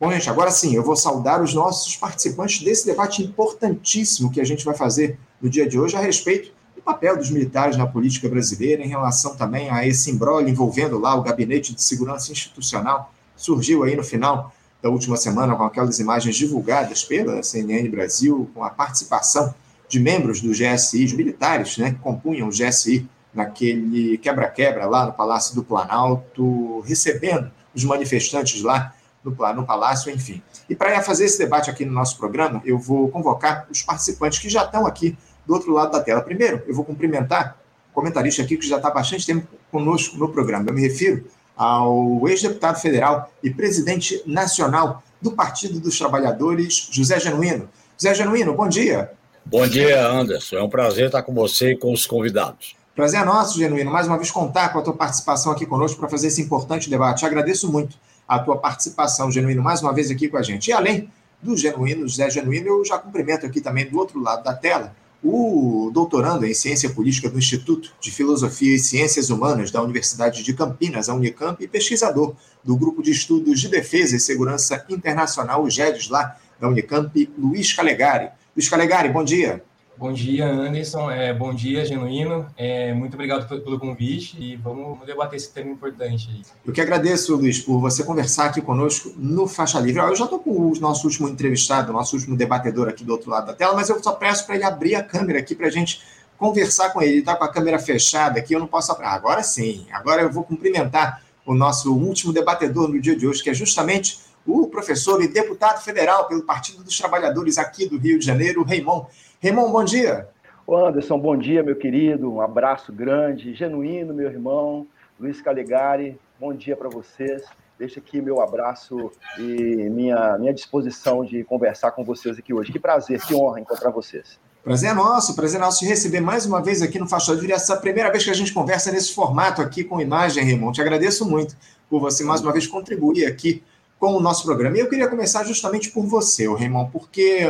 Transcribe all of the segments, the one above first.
Bom, gente, agora sim, eu vou saudar os nossos participantes desse debate importantíssimo que a gente vai fazer no dia de hoje a respeito do papel dos militares na política brasileira, em relação também a esse imbróglio envolvendo lá o Gabinete de Segurança Institucional, surgiu aí no final da última semana com aquelas imagens divulgadas pela CNN Brasil, com a participação de membros do GSI, os militares né, que compunham o GSI naquele quebra-quebra lá no Palácio do Planalto, recebendo os manifestantes lá no, no Palácio, enfim. E para fazer esse debate aqui no nosso programa, eu vou convocar os participantes que já estão aqui do outro lado da tela. Primeiro, eu vou cumprimentar o comentarista aqui que já está há bastante tempo conosco no programa. Eu me refiro ao ex-deputado federal e presidente nacional do Partido dos Trabalhadores, José Genuíno. José Genuíno, bom dia. Bom dia, Anderson. É um prazer estar com você e com os convidados. Prazer é nosso, Genuíno, mais uma vez contar com a tua participação aqui conosco para fazer esse importante debate. agradeço muito a tua participação, Genuíno, mais uma vez aqui com a gente. E além do Genuíno, José Genuíno, eu já cumprimento aqui também do outro lado da tela o doutorando em Ciência Política do Instituto de Filosofia e Ciências Humanas da Universidade de Campinas, a Unicamp, e pesquisador do Grupo de Estudos de Defesa e Segurança Internacional, o GEDES, lá da Unicamp, Luiz Calegari. Luiz Calegari, bom dia. Bom dia, Anderson. É, bom dia, Genuíno. É, muito obrigado pelo convite e vamos debater esse tema importante. Aí. Eu que agradeço, Luiz, por você conversar aqui conosco no Faixa Livre. Eu já estou com o nosso último entrevistado, o nosso último debatedor aqui do outro lado da tela, mas eu só peço para ele abrir a câmera aqui para a gente conversar com ele. Ele está com a câmera fechada aqui, eu não posso. Ah, agora sim, agora eu vou cumprimentar o nosso último debatedor no dia de hoje, que é justamente o professor e deputado federal pelo Partido dos Trabalhadores aqui do Rio de Janeiro, Raimon. Raimon, bom dia. Ô Anderson, bom dia, meu querido. Um abraço grande, genuíno, meu irmão. Luiz Calegari, bom dia para vocês. Deixa aqui meu abraço e minha, minha disposição de conversar com vocês aqui hoje. Que prazer, que honra encontrar vocês. Prazer é nosso, prazer é nosso te receber mais uma vez aqui no Faixa Livre. Essa é a primeira vez que a gente conversa nesse formato aqui com imagem, Raimon. Te agradeço muito por você mais uma vez contribuir aqui com o nosso programa. E eu queria começar justamente por você, Raimon, porque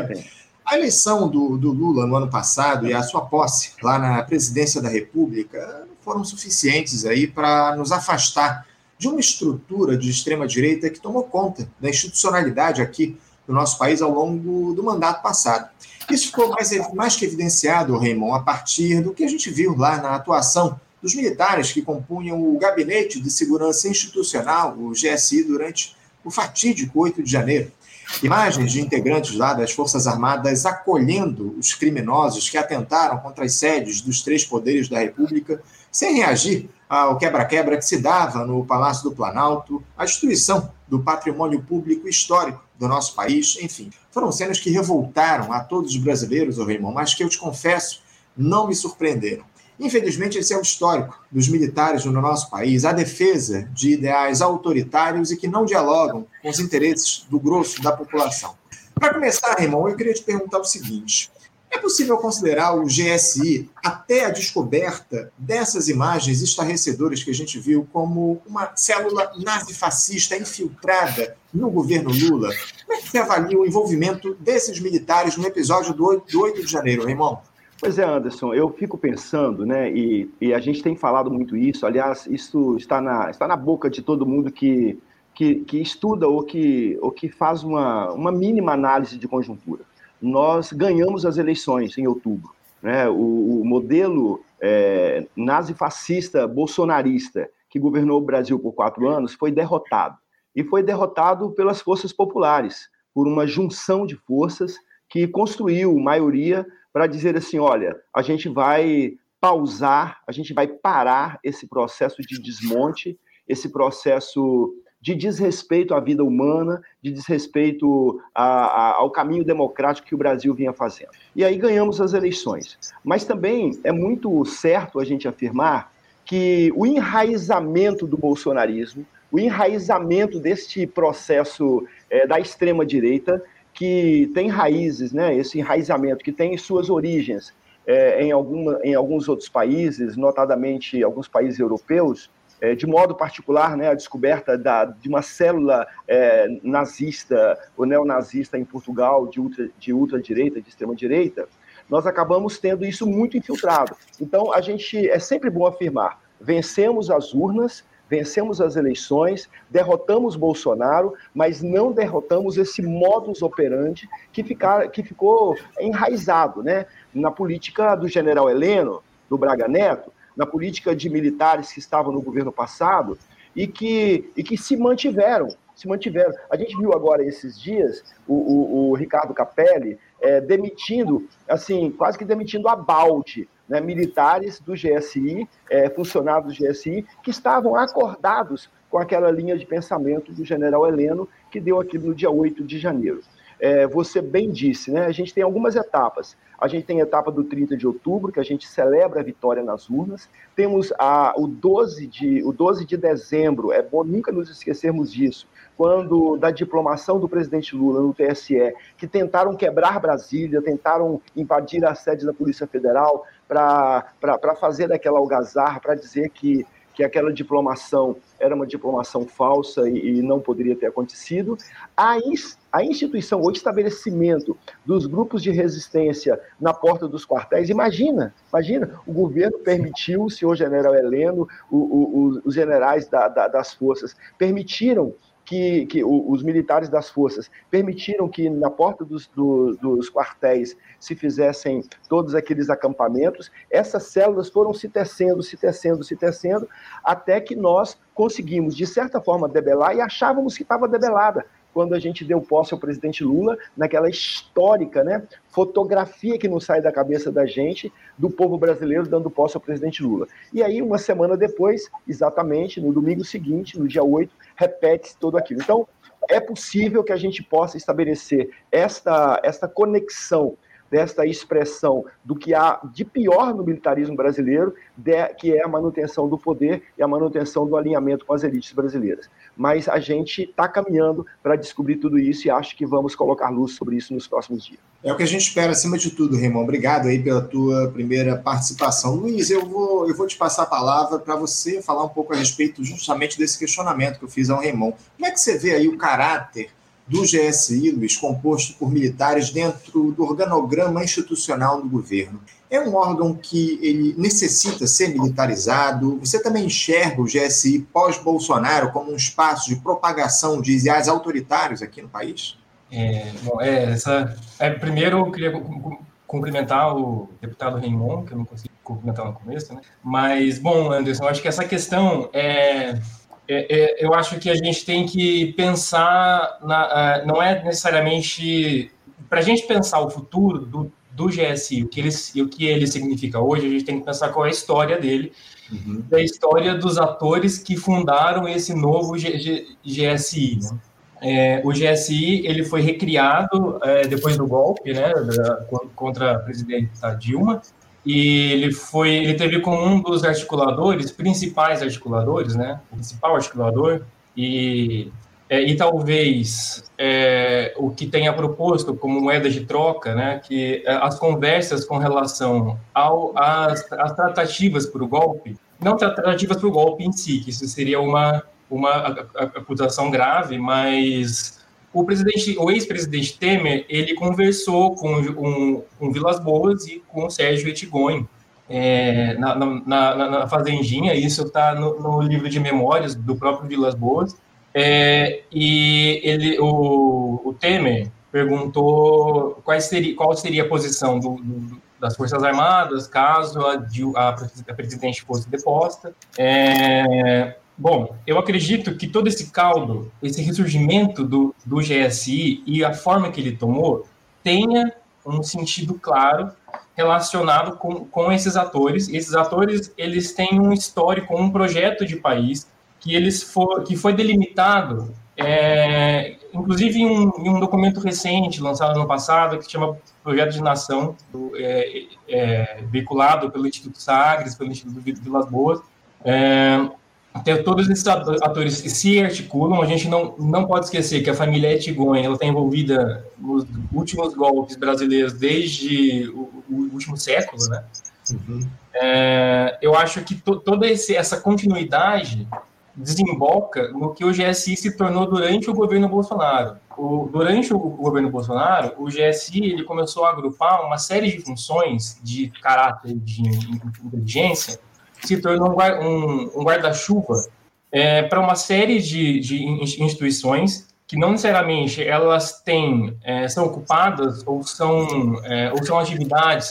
a eleição do, do, Lula no ano passado e a sua posse lá na presidência da República foram suficientes aí para nos afastar de uma estrutura de extrema-direita que tomou conta da institucionalidade aqui do nosso país ao longo do mandato passado. Isso ficou mais, mais que evidenciado, Raymond, a partir do que a gente viu lá na atuação dos militares que compunham o Gabinete de Segurança Institucional, o GSI, durante o fatídico 8 de janeiro. Imagens de integrantes lá das Forças Armadas acolhendo os criminosos que atentaram contra as sedes dos três poderes da República, sem reagir ao quebra-quebra que se dava no Palácio do Planalto, a destruição do patrimônio público histórico do nosso país, enfim. Foram cenas que revoltaram a todos os brasileiros, ô Raymond, mas que eu te confesso, não me surpreenderam. Infelizmente, esse é o histórico dos militares no nosso país, a defesa de ideais autoritários e que não dialogam com os interesses do grosso da população. Para começar, Raimon, eu queria te perguntar o seguinte: é possível considerar o GSI, até a descoberta dessas imagens estarrecedoras que a gente viu, como uma célula nazifascista infiltrada no governo Lula? Como é que você avalia o envolvimento desses militares no episódio do 8, do 8 de janeiro, Raimon? Pois é, Anderson, eu fico pensando, né, e, e, a gente tem falado muito isso, aliás, isso está na, está na boca de todo mundo que, que, que estuda ou que, ou que faz uma, uma mínima análise de conjuntura. Nós ganhamos as eleições em outubro. Né? O, o modelo é, nazifascista bolsonarista que governou o Brasil por quatro anos foi derrotado. E foi derrotado pelas forças populares, por uma junção de forças que construiu maioria para dizer assim: olha, a gente vai pausar, a gente vai parar esse processo de desmonte, esse processo de desrespeito à vida humana, de desrespeito a, a, ao caminho democrático que o Brasil vinha fazendo. E aí ganhamos as eleições. Mas também é muito certo a gente afirmar que o enraizamento do bolsonarismo, o enraizamento deste processo é, da extrema-direita, que tem raízes, né, esse enraizamento, que tem suas origens é, em, alguma, em alguns outros países, notadamente alguns países europeus, é, de modo particular, né, a descoberta da, de uma célula é, nazista ou neonazista em Portugal, de, ultra, de de extrema-direita, nós acabamos tendo isso muito infiltrado. Então, a gente é sempre bom afirmar: vencemos as urnas, vencemos as eleições, derrotamos Bolsonaro, mas não derrotamos esse modus operandi que, ficar, que ficou enraizado né, na política do general Heleno, do Braga Neto, na política de militares que estavam no governo passado e que, e que se mantiveram. Se mantiveram. A gente viu agora esses dias o, o, o Ricardo Capelli é, demitindo, assim, quase que demitindo a balde né, militares do GSI, é, funcionários do GSI, que estavam acordados com aquela linha de pensamento do general Heleno, que deu aquilo no dia 8 de janeiro. É, você bem disse, né? A gente tem algumas etapas. A gente tem a etapa do 30 de outubro, que a gente celebra a vitória nas urnas. Temos a, o, 12 de, o 12 de dezembro, é bom nunca nos esquecermos disso, quando da diplomação do presidente Lula no TSE, que tentaram quebrar Brasília, tentaram invadir a sede da Polícia Federal para fazer aquela algazarra, para dizer que, que aquela diplomação era uma diplomação falsa e, e não poderia ter acontecido. A, a instituição, o estabelecimento dos grupos de resistência na porta dos quartéis, imagina, imagina, o governo permitiu, o senhor general Heleno, o, o, os generais da, da, das forças, permitiram que, que os militares das forças permitiram que na porta dos, do, dos quartéis se fizessem todos aqueles acampamentos, essas células foram se tecendo, se tecendo, se tecendo, até que nós conseguimos, de certa forma, debelar e achávamos que estava debelada quando a gente deu posse ao presidente Lula, naquela histórica né, fotografia que não sai da cabeça da gente, do povo brasileiro dando posse ao presidente Lula. E aí, uma semana depois, exatamente, no domingo seguinte, no dia 8, repete-se tudo aquilo. Então, é possível que a gente possa estabelecer esta, esta conexão desta expressão do que há de pior no militarismo brasileiro, de, que é a manutenção do poder e a manutenção do alinhamento com as elites brasileiras. Mas a gente está caminhando para descobrir tudo isso e acho que vamos colocar luz sobre isso nos próximos dias. É o que a gente espera, acima de tudo, Raymond. Obrigado aí pela tua primeira participação. Luiz, eu vou, eu vou te passar a palavra para você falar um pouco a respeito justamente desse questionamento que eu fiz ao Raymond. Como é que você vê aí o caráter do GSI, Luiz, composto por militares dentro do organograma institucional do governo. É um órgão que ele necessita ser militarizado. Você também enxerga o GSI pós-Bolsonaro como um espaço de propagação de ideais autoritários aqui no país? É, bom, é, essa, é, primeiro, eu queria cumprimentar o deputado Raimon, que eu não consegui cumprimentar no começo, né? Mas, bom, Anderson, acho que essa questão é, é, é, eu acho que a gente tem que pensar, na, uh, não é necessariamente. Para a gente pensar o futuro do, do GSI, o que, ele, o que ele significa hoje, a gente tem que pensar qual é a história dele, uhum. da história dos atores que fundaram esse novo G, G, GSI. Né? É, o GSI ele foi recriado é, depois do golpe né, da, contra a presidenta Dilma, e ele foi, ele teve como um dos articuladores, principais articuladores, né, o principal articulador, e, é, e talvez é, o que tenha proposto como moeda de troca, né, que é, as conversas com relação ao, às, às tratativas para o golpe, não tratativas para o golpe em si, que isso seria uma, uma acusação grave, mas o presidente, o ex-presidente Temer, ele conversou com, um, Vilas Boas e com o Sérgio Etigonho é, na, na, na, na, Fazendinha, isso está no, no, livro de memórias do próprio Vilas Boas, é, e ele, o, o, Temer perguntou qual seria, qual seria a posição do, do, das Forças Armadas caso a, a, a presidente fosse deposta, é, Bom, eu acredito que todo esse caldo, esse ressurgimento do, do GSI e a forma que ele tomou, tenha um sentido claro relacionado com, com esses atores. Esses atores, eles têm um histórico, um projeto de país que eles for, que foi delimitado, é, inclusive em um, em um, documento recente lançado no passado que chama Projeto de Nação, é, é, veiculado pelo Instituto Sagres, pelo Instituto Vilas Boas. Até todos esses atores se articulam, a gente não, não pode esquecer que a família Etigonha ela está envolvida nos últimos golpes brasileiros desde o, o último século, né? Uhum. É, eu acho que to, toda esse, essa continuidade desemboca no que o GSI se tornou durante o governo Bolsonaro. O, durante o governo Bolsonaro, o GSI ele começou a agrupar uma série de funções de caráter de inteligência se tornou um, guarda-chuva é, para uma série de, de instituições que não necessariamente elas têm, é, são ocupadas ou são, é, ou são atividades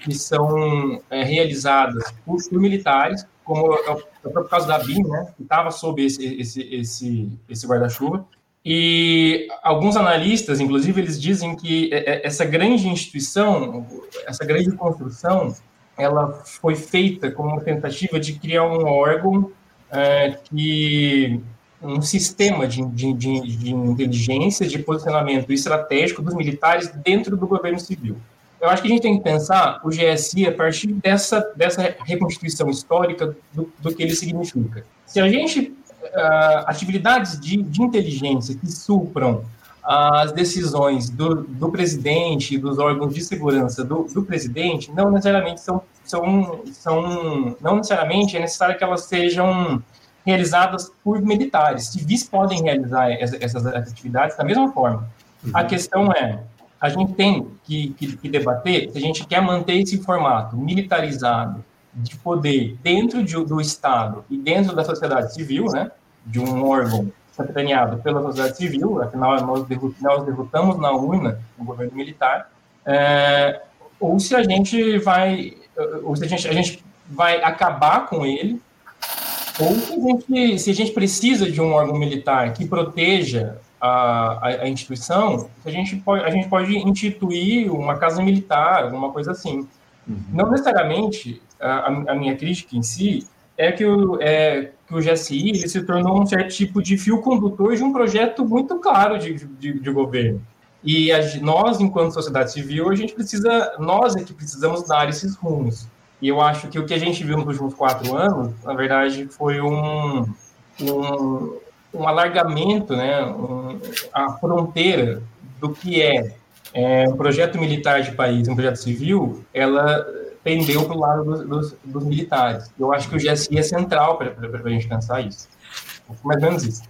que são é, realizadas por, por, militares, como é o próprio caso da BIM, né, que estava sob esse, esse, esse, esse guarda-chuva. E alguns analistas, inclusive, eles dizem que é, é, essa grande instituição, essa grande construção, ela foi feita como uma tentativa de criar um órgão é, que um sistema de, de, de, de, inteligência, de posicionamento estratégico dos militares dentro do governo civil. Eu acho que a gente tem que pensar o GSI a partir dessa, dessa reconstituição histórica do, do que ele significa. Se a gente, uh, atividades de, de inteligência que supram as decisões do, do presidente e dos órgãos de segurança do, do presidente, não necessariamente são, são, são, não necessariamente é necessário que elas sejam realizadas por militares. Civis podem realizar essas atividades da mesma forma. Uhum. A questão é, a gente tem que, que, que, debater se a gente quer manter esse formato militarizado de poder dentro de, do Estado e dentro da sociedade civil, né, de um órgão capitaneado pela sociedade civil, afinal nós, derrotamos na urna o governo militar, é, ou se a gente vai, ou se a gente, a gente vai acabar com ele ou se a, gente, se a gente precisa de um órgão militar que proteja a, a, a, instituição, a gente, pode, a gente pode instituir uma casa militar, alguma coisa assim. Uhum. Não necessariamente a, a, minha crítica em si é que o, é, que o GSI ele se tornou um certo tipo de fio condutor de um projeto muito claro de, de, de governo. E nós, enquanto sociedade civil, a gente precisa, nós é que precisamos dar esses rumos. E eu acho que o que a gente viu nos últimos quatro anos, na verdade, foi um, um, um alargamento, né, um, a fronteira do que é, é, um projeto militar de país, um projeto civil, ela pendeu para o lado dos, dos, dos, militares. Eu acho que o GSI é central para a gente pensar isso. Mais ou menos isso.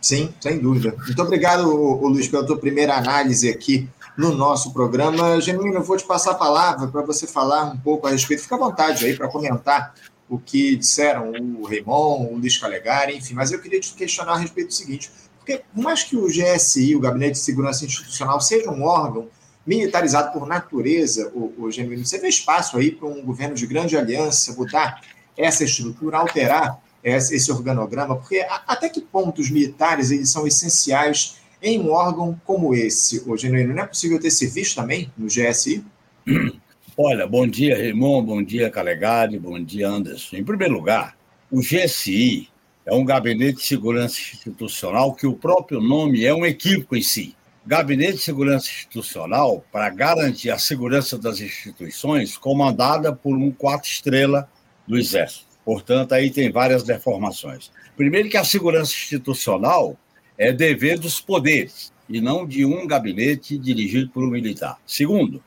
Sim, sem dúvida. Muito obrigado, Luiz, pela tua primeira análise aqui no nosso programa. Genuíno, eu vou te passar a palavra para você falar um pouco a respeito. Fica à vontade aí para comentar o que disseram o Raymond, o Luiz Calegari, enfim, mas eu queria te questionar a respeito do seguinte, porque por mais que o GSI, o Gabinete de Segurança Institucional, seja um órgão militarizado por natureza, o, o Genuíno, você vê espaço aí para um governo de grande aliança mudar essa estrutura, alterar esse organograma, porque até que ponto os militares eles são essenciais em um órgão como esse, o Genuíno, não é possível ter serviço também no GSI? Olha, bom dia, Raimon, bom dia, Calegari, bom dia, Anderson. Em primeiro lugar, o GSI é um gabinete de segurança institucional que o próprio nome é um equívoco em si. Gabinete de Segurança Institucional para garantir a segurança das instituições, comandada por um quatro estrela do Exército. Portanto, aí tem várias deformações. Primeiro que a segurança institucional é dever dos poderes e não de um gabinete dirigido por um militar. Segundo,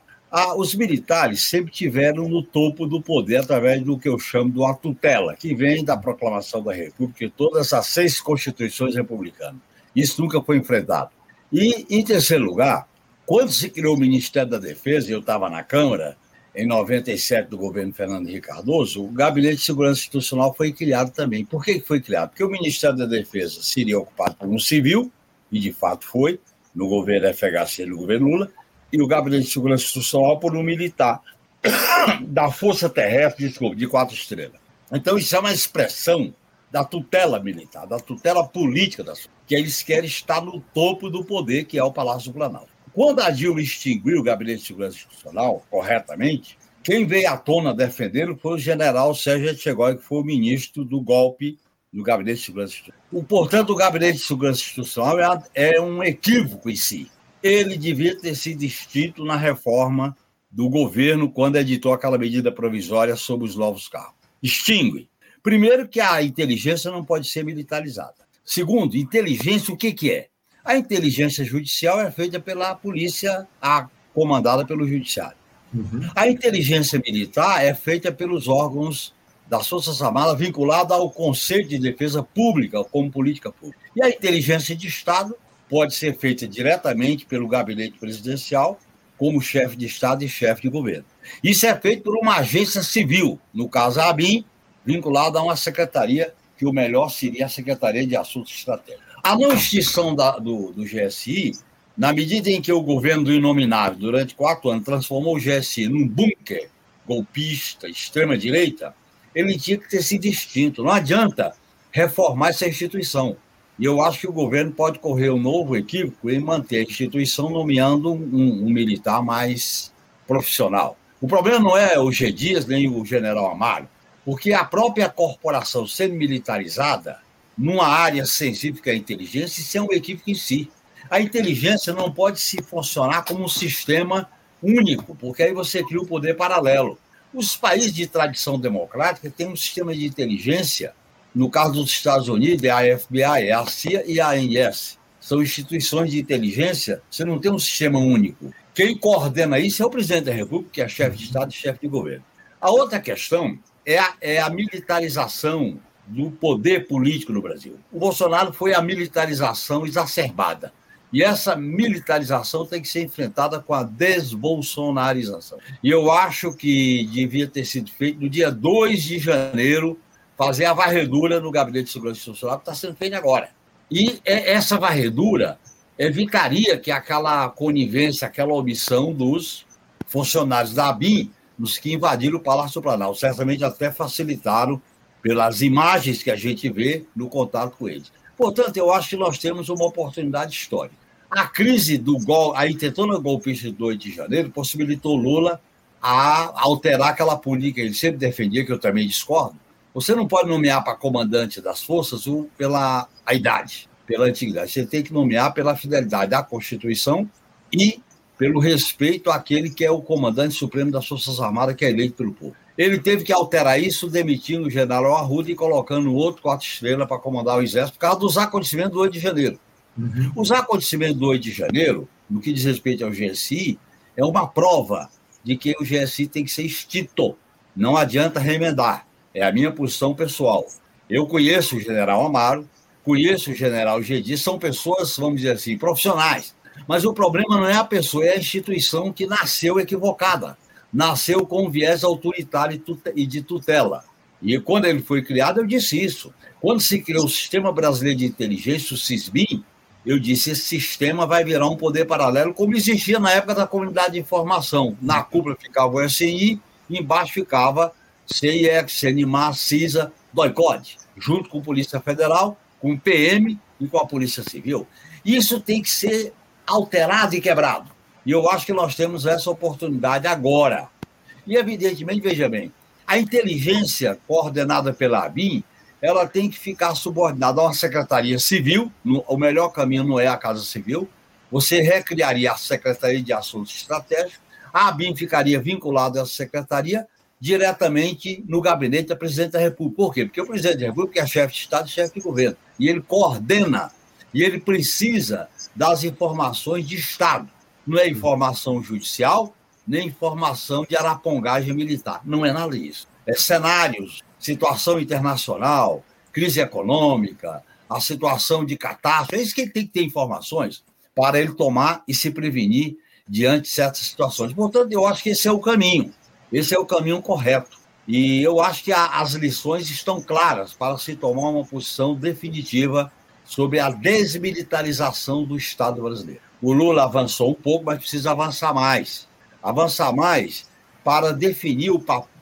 os militares sempre tiveram no topo do poder através do que eu chamo de uma tutela, que vem da proclamação da República e todas as seis constituições republicanas. Isso nunca foi enfrentado. E, em terceiro lugar, quando se criou o Ministério da Defesa, e eu estava na Câmara, em 97, do governo Fernando Henrique Cardoso, o Gabinete de Segurança Institucional foi criado também. Por que foi criado? Porque o Ministério da Defesa seria ocupado por um civil, e de fato foi, no governo FHC e no governo Lula, e o Gabinete de Segurança Institucional por um militar da Força Terrestre, desculpa, de quatro estrelas. Então, isso é uma expressão da tutela militar, da tutela política da que eles querem estar no topo do poder, que é o Palácio do Planalto. Quando a Dilma extinguiu o Gabinete de Segurança Institucional, corretamente, quem veio à tona defendendo foi o general Sérgio Etchegói, que foi o ministro do golpe no Gabinete de Segurança Institucional. Portanto, o Gabinete de Segurança Institucional é, é um equívoco em si. Ele devia ter sido extinto na reforma do governo quando editou aquela medida provisória sobre os novos carros. Extingue. Primeiro, que a inteligência não pode ser militarizada. Segundo, inteligência, o que, que é? A inteligência judicial é feita pela polícia a, comandada pelo judiciário. Uhum. A inteligência militar é feita pelos órgãos das Forças Armadas vinculada ao Conselho de Defesa Pública como política pública. E a inteligência de Estado pode ser feita diretamente pelo gabinete presidencial como chefe de Estado e chefe de governo. Isso é feito por uma agência civil, no caso a ABIN, vinculada a uma secretaria que o melhor seria a Secretaria de Assuntos Estratégicos. A não extinção da, do, do GSI, na medida em que o governo do Inominável, durante quatro anos, transformou o GSI num bunker golpista, extrema-direita, ele tinha que ter sido extinto. Não adianta reformar essa instituição. E eu acho que o governo pode correr um novo equívoco em manter a instituição nomeando um, um militar mais profissional. O problema não é o G. Dias nem o general Amaro, porque a própria corporação sendo militarizada, numa área sensível que é a inteligência, isso é um equívoco em si. A inteligência não pode se funcionar como um sistema único, porque aí você cria um poder paralelo. Os países de tradição democrática têm um sistema de inteligência no caso dos Estados Unidos, é a FBI, é a CIA e a ANS. São instituições de inteligência, você não tem um sistema único. Quem coordena isso é o presidente da República, que é chefe de Estado e chefe de governo. A outra questão é a, é a militarização do poder político no Brasil. O Bolsonaro foi a militarização exacerbada. E essa militarização tem que ser enfrentada com a desbolsonarização. E eu acho que devia ter sido feito no dia 2 de janeiro fazer a varredura no gabinete de segurança institucional, que está sendo feita agora. E é, essa varredura evitaria que aquela conivência, aquela omissão dos funcionários da ABIN, nos que invadiram o Palácio Planalto, certamente até facilitaram pelas imagens que a gente vê no contato com eles. Portanto, eu acho que nós temos uma oportunidade histórica. A crise do golpe, a intentona golpista de 2 de janeiro possibilitou Lula a alterar aquela política que ele sempre defendia, que eu também discordo, você não pode nomear para comandante das forças pela a idade, pela antiguidade. Você tem que nomear pela fidelidade à Constituição e pelo respeito àquele que é o comandante supremo das Forças Armadas, que é eleito pelo povo. Ele teve que alterar isso, demitindo o general Arruda e colocando outro quatro estrelas para comandar o exército, por causa dos acontecimentos do 8 de janeiro. Uhum. Os acontecimentos do 8 de janeiro, no que diz respeito ao GSI, é uma prova de que o GSI tem que ser extinto. Não adianta remendar. É a minha posição pessoal. Eu conheço o general Amaro, conheço o general Gedi, são pessoas, vamos dizer assim, profissionais. Mas o problema não é a pessoa, é a instituição que nasceu equivocada. Nasceu com um viés autoritário e de tutela. E quando ele foi criado, eu disse isso. Quando se criou o Sistema Brasileiro de Inteligência, o SISBIM, eu disse: esse sistema vai virar um poder paralelo, como existia na época da comunidade de informação. Na cúpula ficava o SNI, embaixo ficava CIEX, CNMA, CISA, DOICOD, junto com a Polícia Federal, com o PM e com a Polícia Civil. Isso tem que ser alterado e quebrado. E eu acho que nós temos essa oportunidade agora. E, evidentemente, veja bem, a inteligência coordenada pela ABIN, ela tem que ficar subordinada a uma secretaria civil, o melhor caminho não é a Casa Civil, você recriaria a Secretaria de Assuntos Estratégicos, a ABIN ficaria vinculada a essa secretaria, diretamente no gabinete da presidente da República. Por quê? Porque o presidente da República é chefe de Estado e chefe de governo. E ele coordena, e ele precisa das informações de Estado. Não é informação judicial, nem informação de arapongagem militar. Não é nada disso. É cenários, situação internacional, crise econômica, a situação de catástrofe. É isso que ele tem que ter informações para ele tomar e se prevenir diante de certas situações. Portanto, eu acho que esse é o caminho. Esse é o caminho correto. E eu acho que a, as lições estão claras para se tomar uma posição definitiva sobre a desmilitarização do Estado brasileiro. O Lula avançou um pouco, mas precisa avançar mais. Avançar mais para definir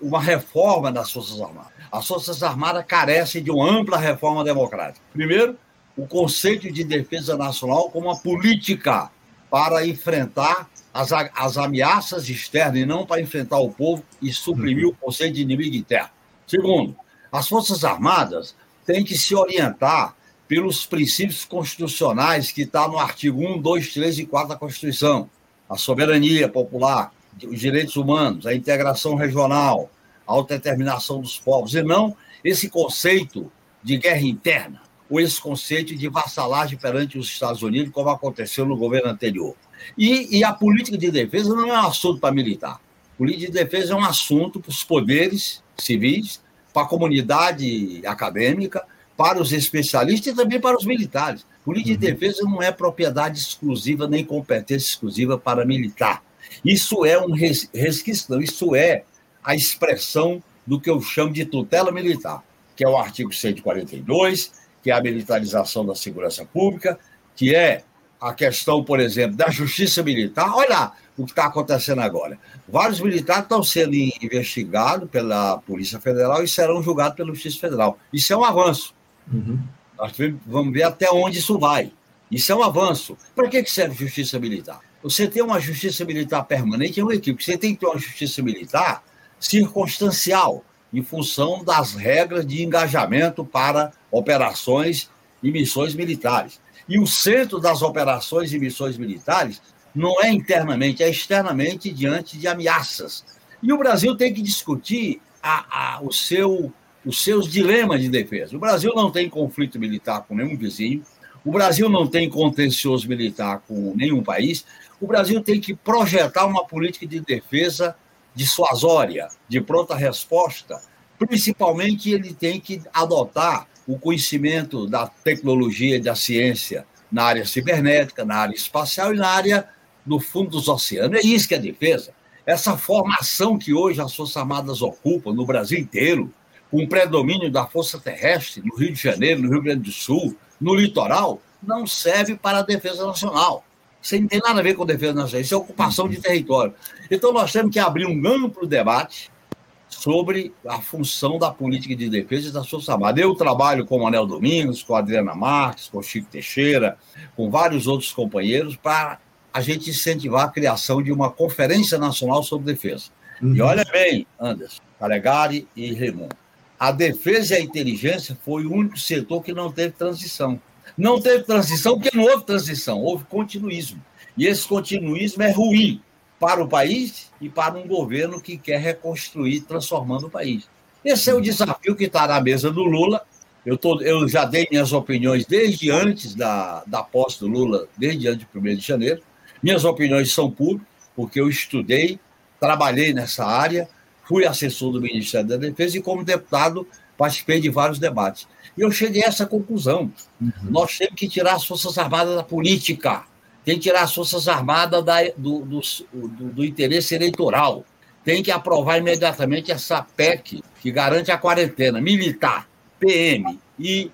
uma reforma das Forças Armadas. As Forças Armadas carecem de uma ampla reforma democrática. Primeiro, o conceito de defesa nacional como uma política para enfrentar as, as ameaças externas e não para enfrentar o povo e suprimir o conceito de inimigo interno. Segundo, as Forças Armadas têm que se orientar pelos princípios constitucionais que está no artigo 1, 2, 3 e 4 da Constituição. A soberania popular, os direitos humanos, a integração regional, a autodeterminação dos povos, e não esse conceito de guerra interna, ou esse conceito de vassalagem perante os Estados Unidos, como aconteceu no governo anterior. E, e a política de defesa não é um assunto para militar. Política de defesa é um assunto para os poderes civis, para a comunidade acadêmica, para os especialistas e também para os militares. Política uhum. de defesa não é propriedade exclusiva nem competência exclusiva para militar. Isso é um resquício, isso é a expressão do que eu chamo de tutela militar. que é o artigo 142, que é a militarização da segurança pública, que é a questão, por exemplo, da justiça militar. Olha o que está acontecendo agora. Vários militares estão sendo investigados pela Polícia Federal e serão julgados pela Justiça Federal. Isso é um avanço. Uhum. Nós vamos ver até onde isso vai. Isso é um avanço. Para que serve justiça militar? Você tem uma justiça militar permanente é um equipe. Você tem que ter uma justiça militar circunstancial, em função das regras de engajamento para operações e missões militares. E o centro das operações e missões militares não é internamente, é externamente diante de ameaças. E o Brasil tem que discutir a, a, o seu, os seus dilemas de defesa. O Brasil não tem conflito militar com nenhum vizinho, o Brasil não tem contencioso militar com nenhum país. O Brasil tem que projetar uma política de defesa dissuasória, de pronta resposta. Principalmente, ele tem que adotar o conhecimento da tecnologia e da ciência na área cibernética, na área espacial e na área do fundo dos oceanos. É isso que é defesa. Essa formação que hoje as Forças Armadas ocupam no Brasil inteiro, com o predomínio da Força Terrestre no Rio de Janeiro, no Rio Grande do Sul, no litoral, não serve para a defesa nacional. Isso não tem nada a ver com defesa nacional, isso é ocupação de território. Então, nós temos que abrir um amplo debate sobre a função da política de defesa da Forças Armadas. Eu trabalho com o Manel Domingos, com a Adriana Marques, com o Chico Teixeira, com vários outros companheiros, para a gente incentivar a criação de uma Conferência Nacional sobre Defesa. Uhum. E olha bem, Anderson, Calegari e Raimundo, a defesa e a inteligência foi o único setor que não teve transição. Não teve transição porque não houve transição, houve continuismo. E esse continuismo é ruim para o país e para um governo que quer reconstruir, transformando o país. Esse é o desafio que está na mesa do Lula. Eu, tô, eu já dei minhas opiniões desde antes da, da posse do Lula, desde antes de 1 de janeiro. Minhas opiniões são públicas, porque eu estudei, trabalhei nessa área, fui assessor do Ministério da Defesa e, como deputado, participei de vários debates. E eu cheguei a essa conclusão. Uhum. Nós temos que tirar as Forças Armadas da política, tem que tirar as Forças Armadas da, do, do, do, do, interesse eleitoral, tem que aprovar imediatamente essa PEC que garante a quarentena militar, PM e,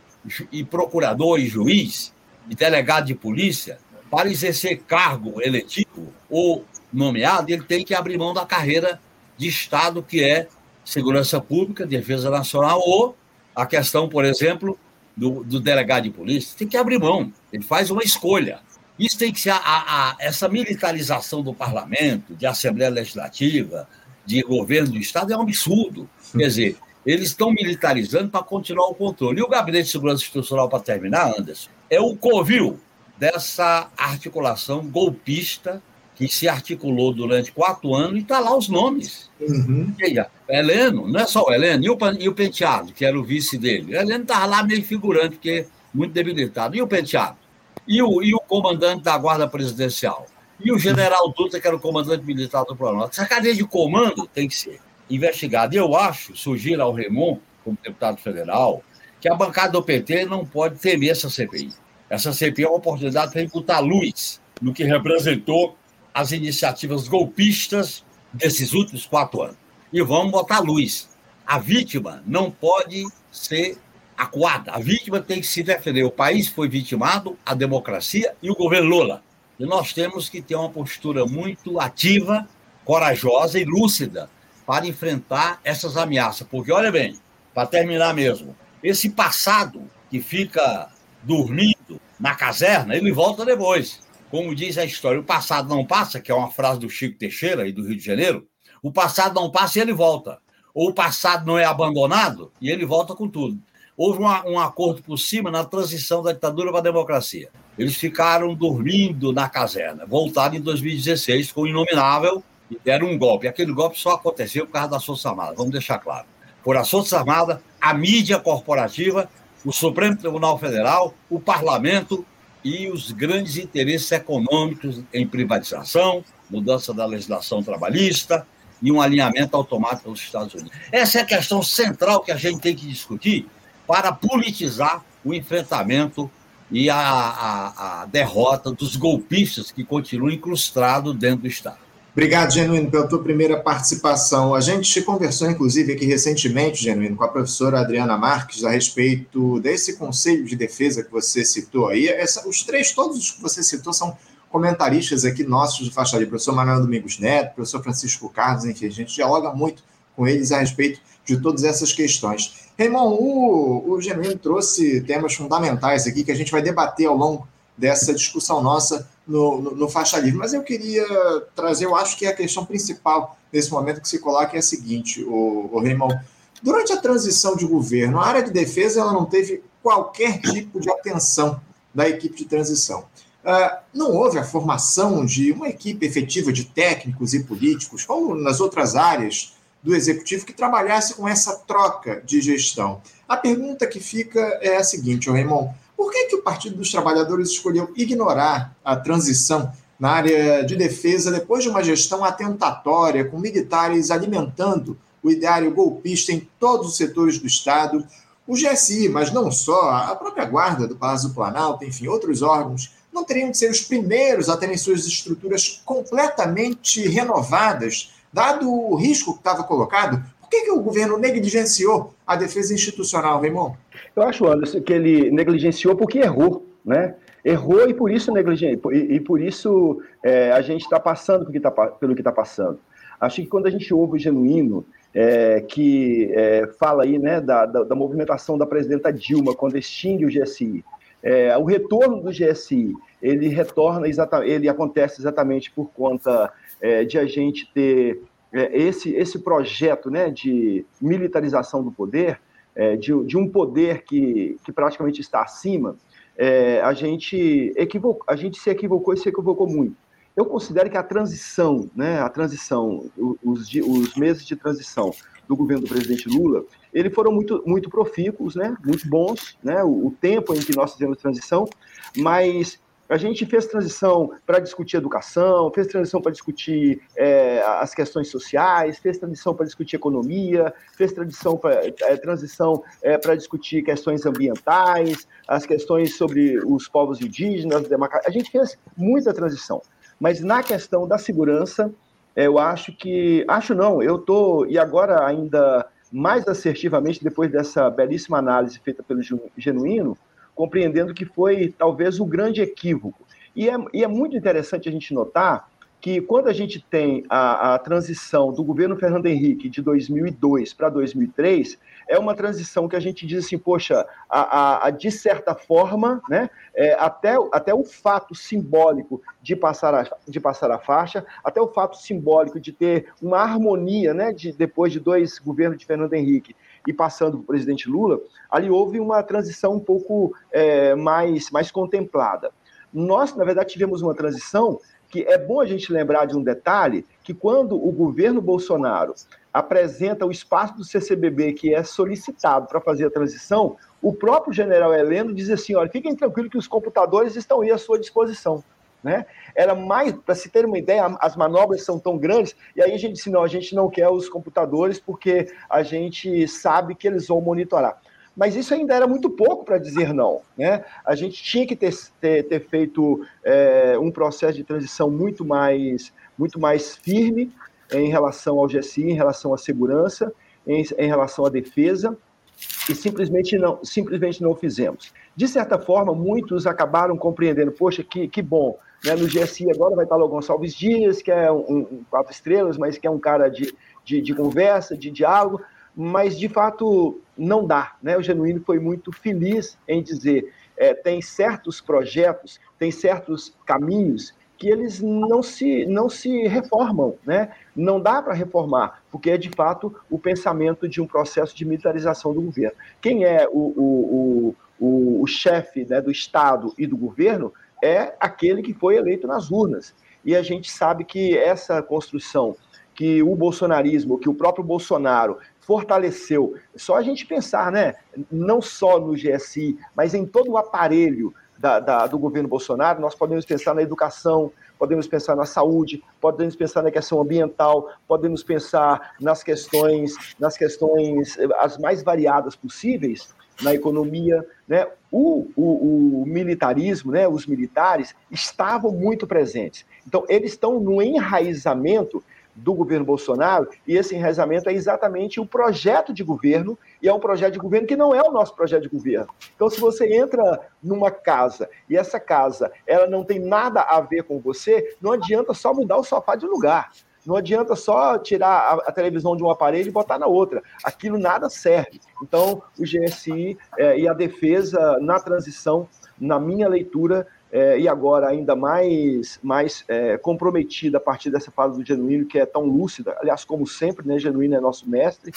e procurador e juiz e delegado de polícia para exercer cargo eletivo ou nomeado, ele tem que abrir mão da carreira de Estado, que é segurança pública, defesa nacional ou a questão, por exemplo, do, do, delegado de polícia, tem que abrir mão, ele faz uma escolha. Isso tem que ser a, a, a, essa militarização do parlamento, de Assembleia Legislativa, de governo do Estado, é um absurdo. Quer dizer, eles estão militarizando para continuar o controle. E o Gabinete de Segurança Institucional, para terminar, Anderson, é o covil dessa articulação golpista que se articulou durante quatro anos e está lá os nomes. Uhum. Heleno, não é só o Heleno, e o, e o Penteado, que era o vice dele. O Heleno estava lá meio figurante, porque muito debilitado. E o Penteado? E o, e o comandante da Guarda Presidencial? E o general Dutra, que era o comandante militar do Planalto? Essa cadeia de comando tem que ser investigada. Eu acho, sugiro ao Remon, como deputado federal, que a bancada do PT não pode temer essa CPI. Essa CPI é uma oportunidade para botar luz no que representou as iniciativas golpistas desses últimos quatro anos. E vamos botar luz. A vítima não pode ser acuada. A vítima tem que se defender. O país foi vitimado, a democracia e o governo Lula. E nós temos que ter uma postura muito ativa, corajosa e lúcida para enfrentar essas ameaças. Porque, olha bem, para terminar mesmo, esse passado que fica dormindo na caserna, ele volta depois. Como diz a história, o passado não passa, que é uma frase do Chico Teixeira e do Rio de Janeiro. O passado não passa e ele volta. Ou o passado não é abandonado e ele volta com tudo. Houve uma, um acordo por cima na transição da ditadura para a democracia. Eles ficaram dormindo na caserna. Voltaram em 2016 com o Inominável e deram um golpe. Aquele golpe só aconteceu por causa das Forças Armadas, vamos deixar claro. Por as Forças Armadas, a mídia corporativa, o Supremo Tribunal Federal, o parlamento e os grandes interesses econômicos em privatização, mudança da legislação trabalhista e um alinhamento automático dos Estados Unidos. Essa é a questão central que a gente tem que discutir para politizar o enfrentamento e a, a, a derrota dos golpistas que continuam incrustados dentro do Estado. Obrigado, Genuíno, pela tua primeira participação. A gente conversou, inclusive, aqui recentemente, Genuíno, com a professora Adriana Marques, a respeito desse conselho de defesa que você citou aí. Essa, os três, todos os que você citou, são comentaristas aqui nossos do Faixa professor Manuel Domingos Neto, professor Francisco Carlos, enfim, a gente dialoga muito com eles a respeito de todas essas questões. Raimon, o, o Genuíno trouxe temas fundamentais aqui que a gente vai debater ao longo dessa discussão nossa no, no, no, Faixa Livre. Mas eu queria trazer, eu acho que a questão principal nesse momento que se coloca é a seguinte, o, o Raimon. Durante a transição de governo, a área de defesa ela não teve qualquer tipo de atenção da equipe de transição. Uh, não houve a formação de uma equipe efetiva de técnicos e políticos, como nas outras áreas do executivo, que trabalhasse com essa troca de gestão. A pergunta que fica é a seguinte, Raimon: por que, que o Partido dos Trabalhadores escolheu ignorar a transição na área de defesa depois de uma gestão atentatória, com militares alimentando o ideário golpista em todos os setores do Estado? O GSI, mas não só, a própria Guarda do Palácio do Planalto, enfim, outros órgãos não teriam de ser os primeiros a terem suas estruturas completamente renovadas, dado o risco que estava colocado? Por que, que o governo negligenciou a defesa institucional, Raymond? Eu acho, Anderson, que ele negligenciou porque errou, né? Errou e por isso negligenciou, e, e por isso é, a gente está passando pelo que está está passando. Acho que quando a gente ouve o Genuíno, é, que é, fala aí né, da, da, da, movimentação da presidenta Dilma quando extingue o GSI, é, o retorno do GSI, ele retorna exatamente, ele acontece exatamente por conta é, de a gente ter é, esse, esse projeto né, de militarização do poder, é, de, de, um poder que, que praticamente está acima, é, a, gente equivocou, a gente se equivocou e se equivocou muito. Eu considero que a transição, né, a transição, os, os meses de transição do governo do presidente Lula, eles foram muito, muito profícuos, né, muito bons, né, o, o tempo em que nós fizemos transição, mas a gente fez transição para discutir educação, fez transição para discutir é, as questões sociais, fez transição para discutir economia, fez transição para é, transição é, para discutir questões ambientais, as questões sobre os povos indígenas, a gente fez muita transição. Mas na questão da segurança, eu acho que acho não, eu tô e agora ainda mais assertivamente depois dessa belíssima análise feita pelo Genuíno, compreendendo que foi talvez o grande equívoco. E é, e é muito interessante a gente notar que quando a gente tem a, a transição do governo Fernando Henrique de 2002 para 2003, é uma transição que a gente diz assim, poxa, a, a, a de certa forma, né, é, até, até o fato simbólico de passar, a, de passar a faixa, até o fato simbólico de ter uma harmonia, né, de, depois de dois governos de Fernando Henrique, e passando para o presidente Lula, ali houve uma transição um pouco é, mais, mais contemplada. Nós, na verdade, tivemos uma transição que é bom a gente lembrar de um detalhe, que quando o governo Bolsonaro apresenta o espaço do CCBB que é solicitado para fazer a transição, o próprio general Heleno diz assim, olha, fiquem tranquilos que os computadores estão aí à sua disposição. Né? Era mais, para se ter uma ideia, as manobras são tão grandes, e aí a gente disse: não, a gente não quer os computadores porque a gente sabe que eles vão monitorar. Mas isso ainda era muito pouco para dizer não. Né? A gente tinha que ter, ter, ter feito é, um processo de transição muito mais, muito mais firme em relação ao GSI, em relação à segurança, em, em relação à defesa, e simplesmente não, simplesmente não fizemos. De certa forma, muitos acabaram compreendendo, poxa, que, que bom, né? No GSI agora vai estar o Gonçalves Dias, que é um, um, quatro estrelas, mas que é um cara de, de, de, conversa, de diálogo, mas de fato não dá. Né? O Genuíno foi muito feliz em dizer é, tem certos projetos, tem certos caminhos que eles não se, não se reformam, né? Não dá para reformar, porque é de fato o pensamento de um processo de militarização do governo. Quem é o, o, o, o, o chefe né, do Estado e do governo é aquele que foi eleito nas urnas. E a gente sabe que essa construção que o bolsonarismo, que o próprio Bolsonaro fortaleceu, só a gente pensar, né, não só no GSI, mas em todo o aparelho da, da, do governo Bolsonaro, nós podemos pensar na educação, podemos pensar na saúde, podemos pensar na questão ambiental, podemos pensar nas questões, nas questões as mais variadas possíveis, na economia. Né? O, o, o militarismo, né, os militares, estavam muito presentes. Então, eles estão no enraizamento do governo Bolsonaro, e esse enraizamento é exatamente o projeto de governo, e é um projeto de governo que não é o nosso projeto de governo. Então, se você entra numa casa e essa casa ela não tem nada a ver com você, não adianta só mudar o sofá de lugar. Não adianta só tirar a, a televisão de um aparelho e botar na outra. Aquilo nada serve. Então, o GSI é, e a defesa na transição, na minha leitura, é, e agora ainda mais, mais é, comprometida a partir dessa fase do Genuíno, que é tão lúcida, aliás, como sempre, né, Genuíno é nosso mestre,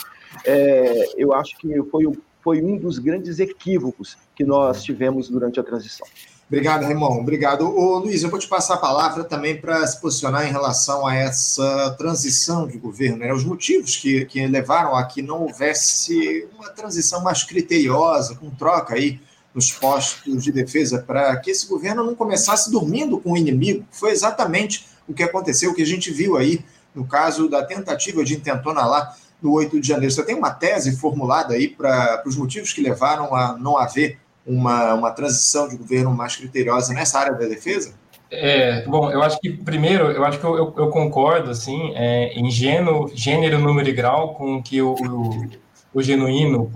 é, eu acho que foi, foi um dos grandes equívocos que nós tivemos durante a transição. Obrigado, Raimon. Obrigado. Ô, Luiz, eu vou te passar a palavra também para se posicionar em relação a essa transição de governo, né? os motivos que, que levaram a que não houvesse uma transição mais criteriosa, com troca aí nos postos de defesa, para que esse governo não começasse dormindo com o inimigo. Foi exatamente o que aconteceu, o que a gente viu aí no caso da tentativa de intentona lá no 8 de janeiro. Você tem uma tese formulada aí para os motivos que levaram a não haver uma, uma transição de governo mais criteriosa nessa área da defesa? É, bom, eu acho que, primeiro, eu acho que eu, eu, eu concordo, assim, é, em gênero, gênero, número e grau com que o, o, o Genuíno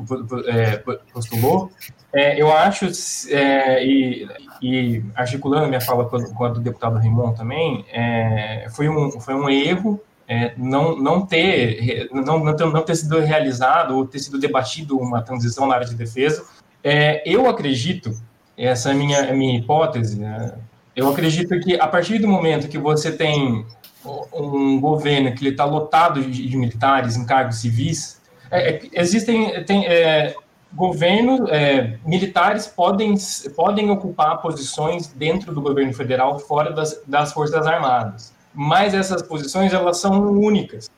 é, postulou, é, eu acho, é, e, e, articulando minha fala com, com a do deputado Raimon também, é, foi, um, foi um erro é, não, não, ter, não, não, ter, não ter sido realizado ou ter sido debatido uma transição na área de defesa. É, eu acredito, essa é a minha, a minha hipótese, né, eu acredito que a partir do momento que você tem um governo que está lotado de, de, militares em cargos civis, é, existem tem, governo, é, militares podem, podem ocupar posições dentro do governo federal fora das, das Forças Armadas, mas essas posições elas são únicas.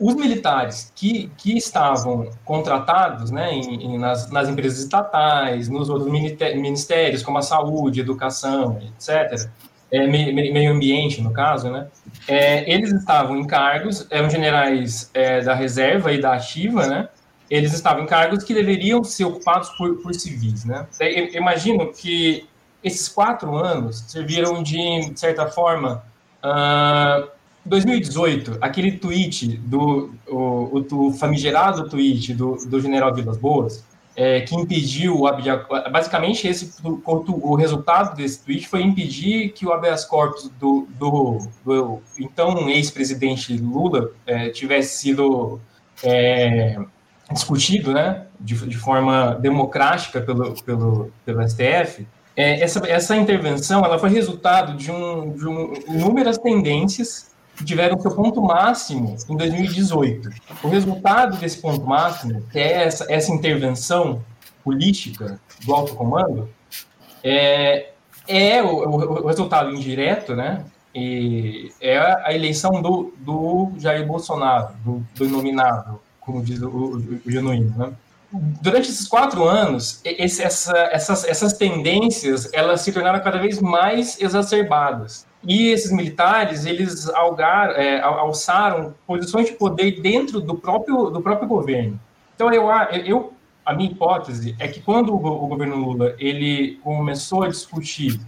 Os militares que, que estavam contratados né, em, em, nas, nas empresas estatais, nos outros ministérios, como a saúde, educação, etc., é, meio ambiente, no caso, né? É, eles estavam em cargos, eram generais é, da reserva e da ativa, né? eles estavam em cargos que deveriam ser ocupados por, por civis, né? Eu imagino que esses quatro anos serviram de, de certa forma, uh, 2018, aquele tweet do o, o, famigerado tweet do, do general Vilas Boas, é, que impediu o basicamente esse o, o resultado desse tweet foi impedir que o habeas corpus do, do, do então ex-presidente Lula é, tivesse sido é, discutido né, de, de forma democrática pelo, pelo, pelo STF, é, essa, essa intervenção ela foi resultado de, um, de um, inúmeras tendências que tiveram seu ponto máximo em 2018. O resultado desse ponto máximo, que é essa, essa intervenção política do alto comando, é, é o, o, o resultado indireto, né? E é a eleição do, do Jair Bolsonaro, do, do inominado como diz o, o, o Genuíno, né? Durante esses quatro anos, esse, essa, essas, essas tendências elas se tornaram cada vez mais exacerbadas. E esses militares, eles algar, é, alçaram posições de poder dentro do próprio, do próprio governo. Então, eu, eu, a minha hipótese é que quando o, governo Lula ele começou a discutir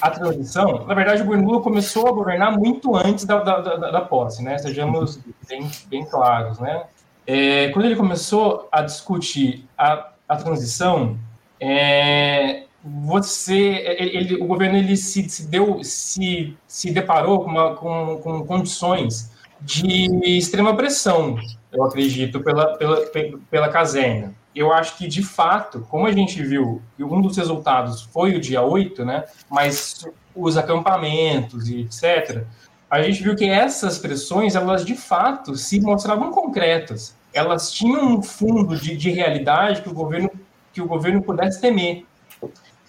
a transição, na verdade, o governo Lula começou a governar muito antes da, da, da, da posse, né? Sejamos bem, bem claros, né? É, quando ele começou a discutir a, a transição, é, você, ele, o governo ele se, se deu, se, se deparou com, uma, com, com, condições de extrema pressão, eu acredito, pela, pela, pela caserna. Eu acho que, de fato, como a gente viu, um dos resultados foi o dia 8, né, mas os acampamentos e etc., a gente viu que essas pressões, elas de fato se mostravam concretas. Elas tinham um fundo de, de realidade que o governo que o governo pudesse temer.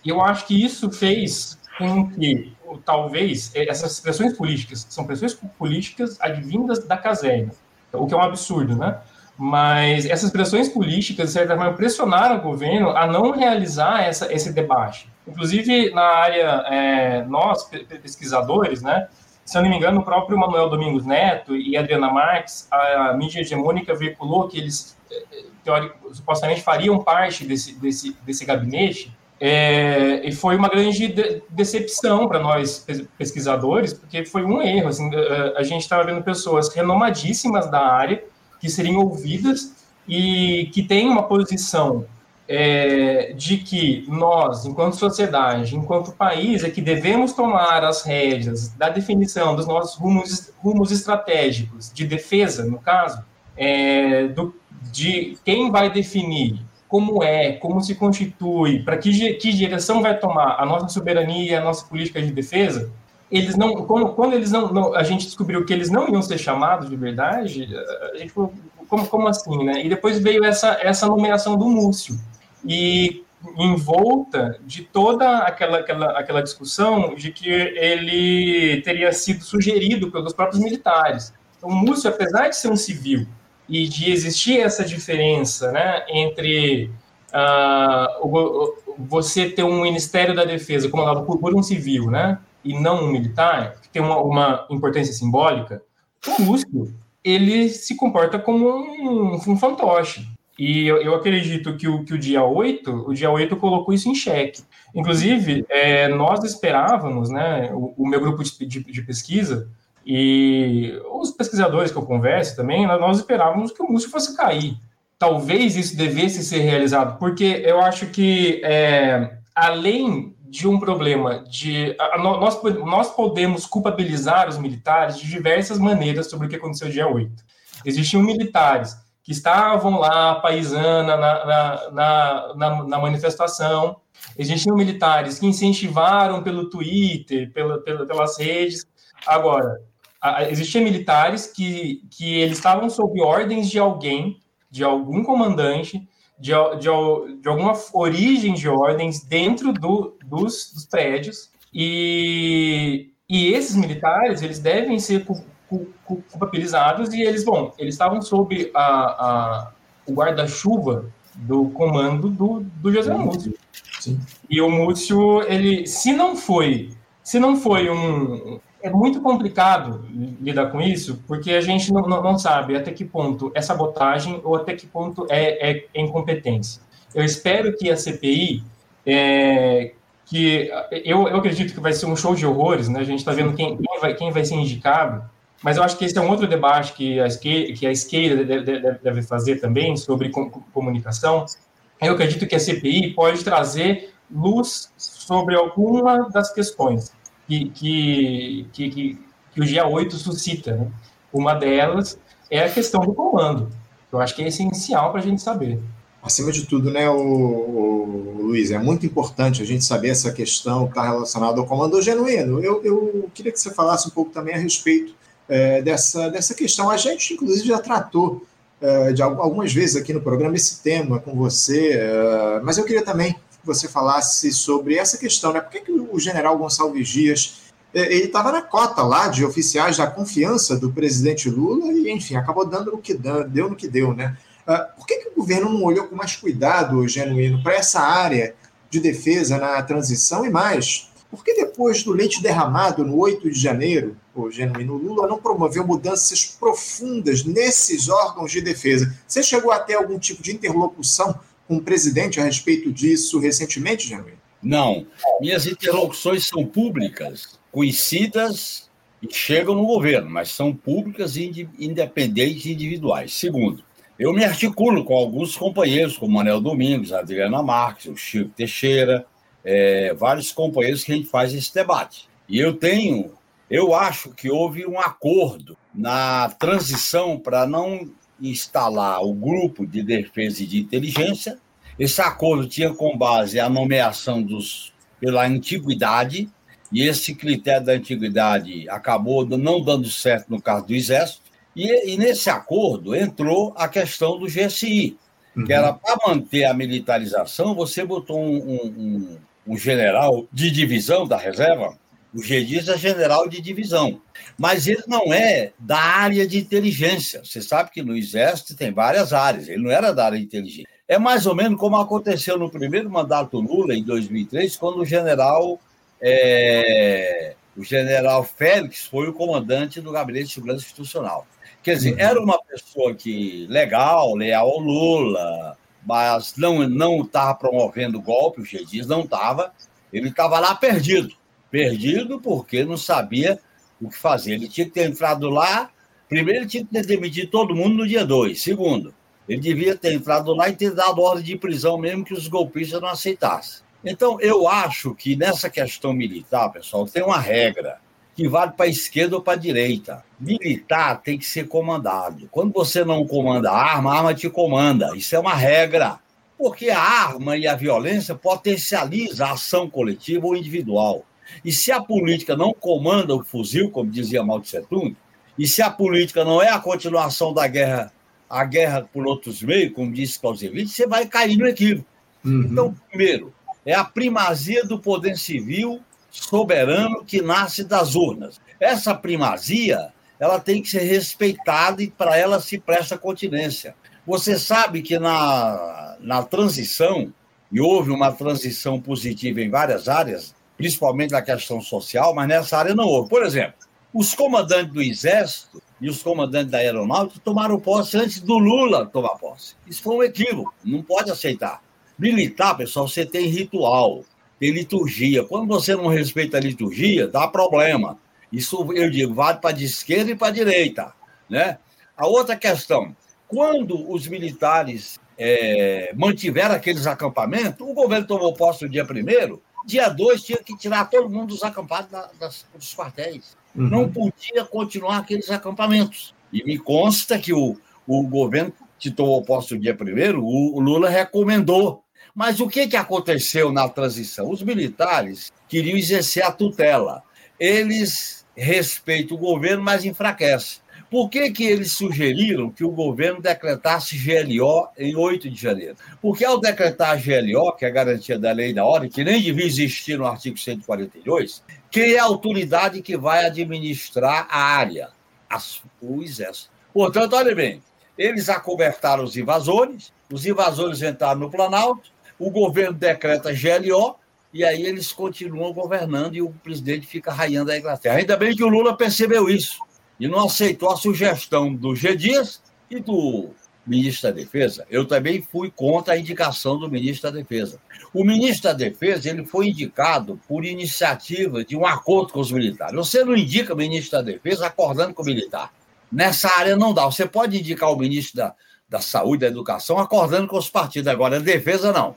E eu acho que isso fez com que, talvez, essas pressões políticas, são pressões políticas advindas da caserna, o que é um absurdo, né? Mas essas pressões políticas, de certa forma, pressionaram o governo a não realizar essa, esse debate. Inclusive, na área, é, nós, pesquisadores, né, se eu não me engano, o próprio Manuel Domingos Neto e Adriana Marques, a, mídia hegemônica veiculou que eles, teórico, supostamente, fariam parte desse, desse, desse gabinete, é, e foi uma grande de decepção para nós pesquisadores, porque foi um erro. Assim, a, a gente estava vendo pessoas renomadíssimas da área que seriam ouvidas e que têm uma posição é, de que nós, enquanto sociedade, enquanto país, é que devemos tomar as rédeas da definição dos nossos rumos, rumos estratégicos de defesa, no caso, é, do, de quem vai definir como é, como se constitui, para que, que direção vai tomar a nossa soberania, a nossa política de defesa, eles não, quando, eles não, não, a gente descobriu que eles não iam ser chamados de verdade, a gente falou, como, como assim, né? E depois veio essa, essa nomeação do Múcio. E em volta de toda aquela, aquela, aquela discussão de que ele teria sido sugerido pelos próprios militares. Então, o Múcio, apesar de ser um civil, e de existir essa diferença né, entre uh, você ter um Ministério da Defesa comandado por, por, um civil né, e não um militar, que tem uma, uma importância simbólica, o Músculo ele se comporta como um, um fantoche. E eu, eu, acredito que o, que o dia 8, o dia 8 colocou isso em xeque. Inclusive, é, nós esperávamos, né, o, o meu grupo de, de, de pesquisa, e os pesquisadores que eu converso também, nós esperávamos que o Múcio fosse cair. Talvez isso devesse ser realizado, porque eu acho que, é, além de um problema de. A, nós, nós podemos culpabilizar os militares de diversas maneiras sobre o que aconteceu dia 8. Existiam militares que estavam lá, paisana, na, na, na, na, manifestação. Existiam militares que incentivaram pelo Twitter, pela, pela, pelas redes. Agora, existiam militares que, que eles estavam sob ordens de alguém, de algum comandante, de, de, de alguma origem de ordens dentro do, dos, dos prédios, e, e esses militares, eles devem ser culpabilizados, e eles, bom, eles estavam sob a, a o guarda-chuva do comando do, do José Múcio. Sim. E o Múcio, ele, se não foi, se não foi um, é muito complicado lidar com isso, porque a gente não, não, não, sabe até que ponto é sabotagem ou até que ponto é, é incompetência. Eu espero que a CPI, é, que eu, eu acredito que vai ser um show de horrores, né? A gente está vendo quem, quem, vai, quem vai ser indicado, mas eu acho que esse é um outro debate que a esquerda, que a esquerda deve, deve fazer também sobre comunicação. Eu acredito que a CPI pode trazer luz sobre alguma das questões que, que, que, que, o dia 8 suscita. Né? Uma delas é a questão do comando, eu acho que é essencial para a gente saber. Acima de tudo, né, o, o, Luiz, é muito importante a gente saber essa questão que está relacionada ao comando genuíno. Eu, eu queria que você falasse um pouco também a respeito é, dessa, dessa questão. A gente, inclusive, já tratou é, de algumas vezes aqui no programa esse tema com você, é, mas eu queria também que você falasse sobre essa questão, né? Por que, que o general Gonçalves Dias é, ele estava na cota lá de oficiais da confiança do presidente Lula e, enfim, acabou dando no que deu, deu no que deu, né? Ah, por que, que o governo não olhou com mais cuidado, genuíno, para essa área de defesa na transição e mais? Por que depois do leite derramado no 8 de janeiro, o genuíno Lula não promoveu mudanças profundas nesses órgãos de defesa? Você chegou a ter algum tipo de interlocução com o presidente a respeito disso recentemente, Genuíno? Não. Minhas interlocuções são públicas, conhecidas e chegam no governo, mas são públicas e independentes e individuais. Segundo, eu me articulo com alguns companheiros, como Manel Domingos, Adriana Marques, o Chico Teixeira, é, vários companheiros que a gente faz esse debate. E eu tenho, eu acho que houve um acordo na transição para não instalar o grupo de defesa e de inteligência. Esse acordo tinha com base a nomeação dos pela antiguidade, e esse critério da antiguidade acabou não dando certo no caso do Exército. E, e nesse acordo entrou a questão do GSI, uhum. que era para manter a militarização, você botou um, um, um general de divisão da reserva, o GDIS é general de divisão, mas ele não é da área de inteligência. Você sabe que no Exército tem várias áreas, ele não era da área de inteligência. É mais ou menos como aconteceu no primeiro mandato Lula, em 2003, quando o general é, o general Félix foi o comandante do Gabinete de Segurança Institucional. Quer dizer, era uma pessoa que legal, leal ao Lula, mas não não estava promovendo golpe, o G. Dias não estava. Ele estava lá perdido. Perdido porque não sabia o que fazer. Ele tinha que ter entrado lá. Primeiro, ele tinha que ter demitido todo mundo no dia 2. Segundo, ele devia ter entrado lá e ter dado ordem de prisão, mesmo que os golpistas não aceitassem. Então, eu acho que nessa questão militar, pessoal, tem uma regra que vale para a esquerda ou para a direita. Militar tem que ser comandado. Quando você não comanda a arma, a arma te comanda. Isso é uma regra. Porque a arma e a violência potencializa a ação coletiva ou individual. E se a política não comanda o fuzil, como dizia Mao Tse Tung, e se a política não é a continuação da guerra, a guerra por outros meios, como disse Clausewitz, você vai cair no equívoco. Uhum. Então, primeiro, é a primazia do poder civil soberano que nasce das urnas. Essa primazia, ela tem que ser respeitada e para ela se presta continência. Você sabe que na, na transição, e houve uma transição positiva em várias áreas, principalmente na questão social, mas nessa área não houve. Por exemplo, os comandantes do Exército e os comandantes da Aeronáutica tomaram posse antes do Lula tomar posse. Isso foi um equívoco, não pode aceitar. Militar, pessoal, você tem ritual, tem liturgia. Quando você não respeita a liturgia, dá problema. Isso, eu digo, vale para a esquerda e para direita. Né? A outra questão, quando os militares é, mantiveram aqueles acampamentos, o governo tomou posse no dia primeiro, dia 2 tinha que tirar todo mundo dos acampados da, das, dos quartéis. Uhum. Não podia continuar aqueles acampamentos. E me consta que o, o governo que tomou posse no dia primeiro, o, o Lula recomendou. Mas o que, que aconteceu na transição? Os militares queriam exercer a tutela. Eles respeitam o governo, mas enfraquecem. Por que, que eles sugeriram que o governo decretasse GLO em 8 de janeiro? Porque ao decretar GLO, que é a garantia da lei da ordem, que nem devia existir no artigo 142, quem é a autoridade que vai administrar a área? As, o Exército. Portanto, olha bem, eles acobertaram os invasores, os invasores entraram no Planalto, o governo decreta GLO, e aí eles continuam governando e o presidente fica raiando a Inglaterra. Ainda bem que o Lula percebeu isso e não aceitou a sugestão do G. Dias e do ministro da Defesa. Eu também fui contra a indicação do ministro da Defesa. O ministro da Defesa ele foi indicado por iniciativa de um acordo com os militares. Você não indica o ministro da Defesa acordando com o militar. Nessa área não dá. Você pode indicar o ministro da, da Saúde, da Educação, acordando com os partidos. Agora, a Defesa, não.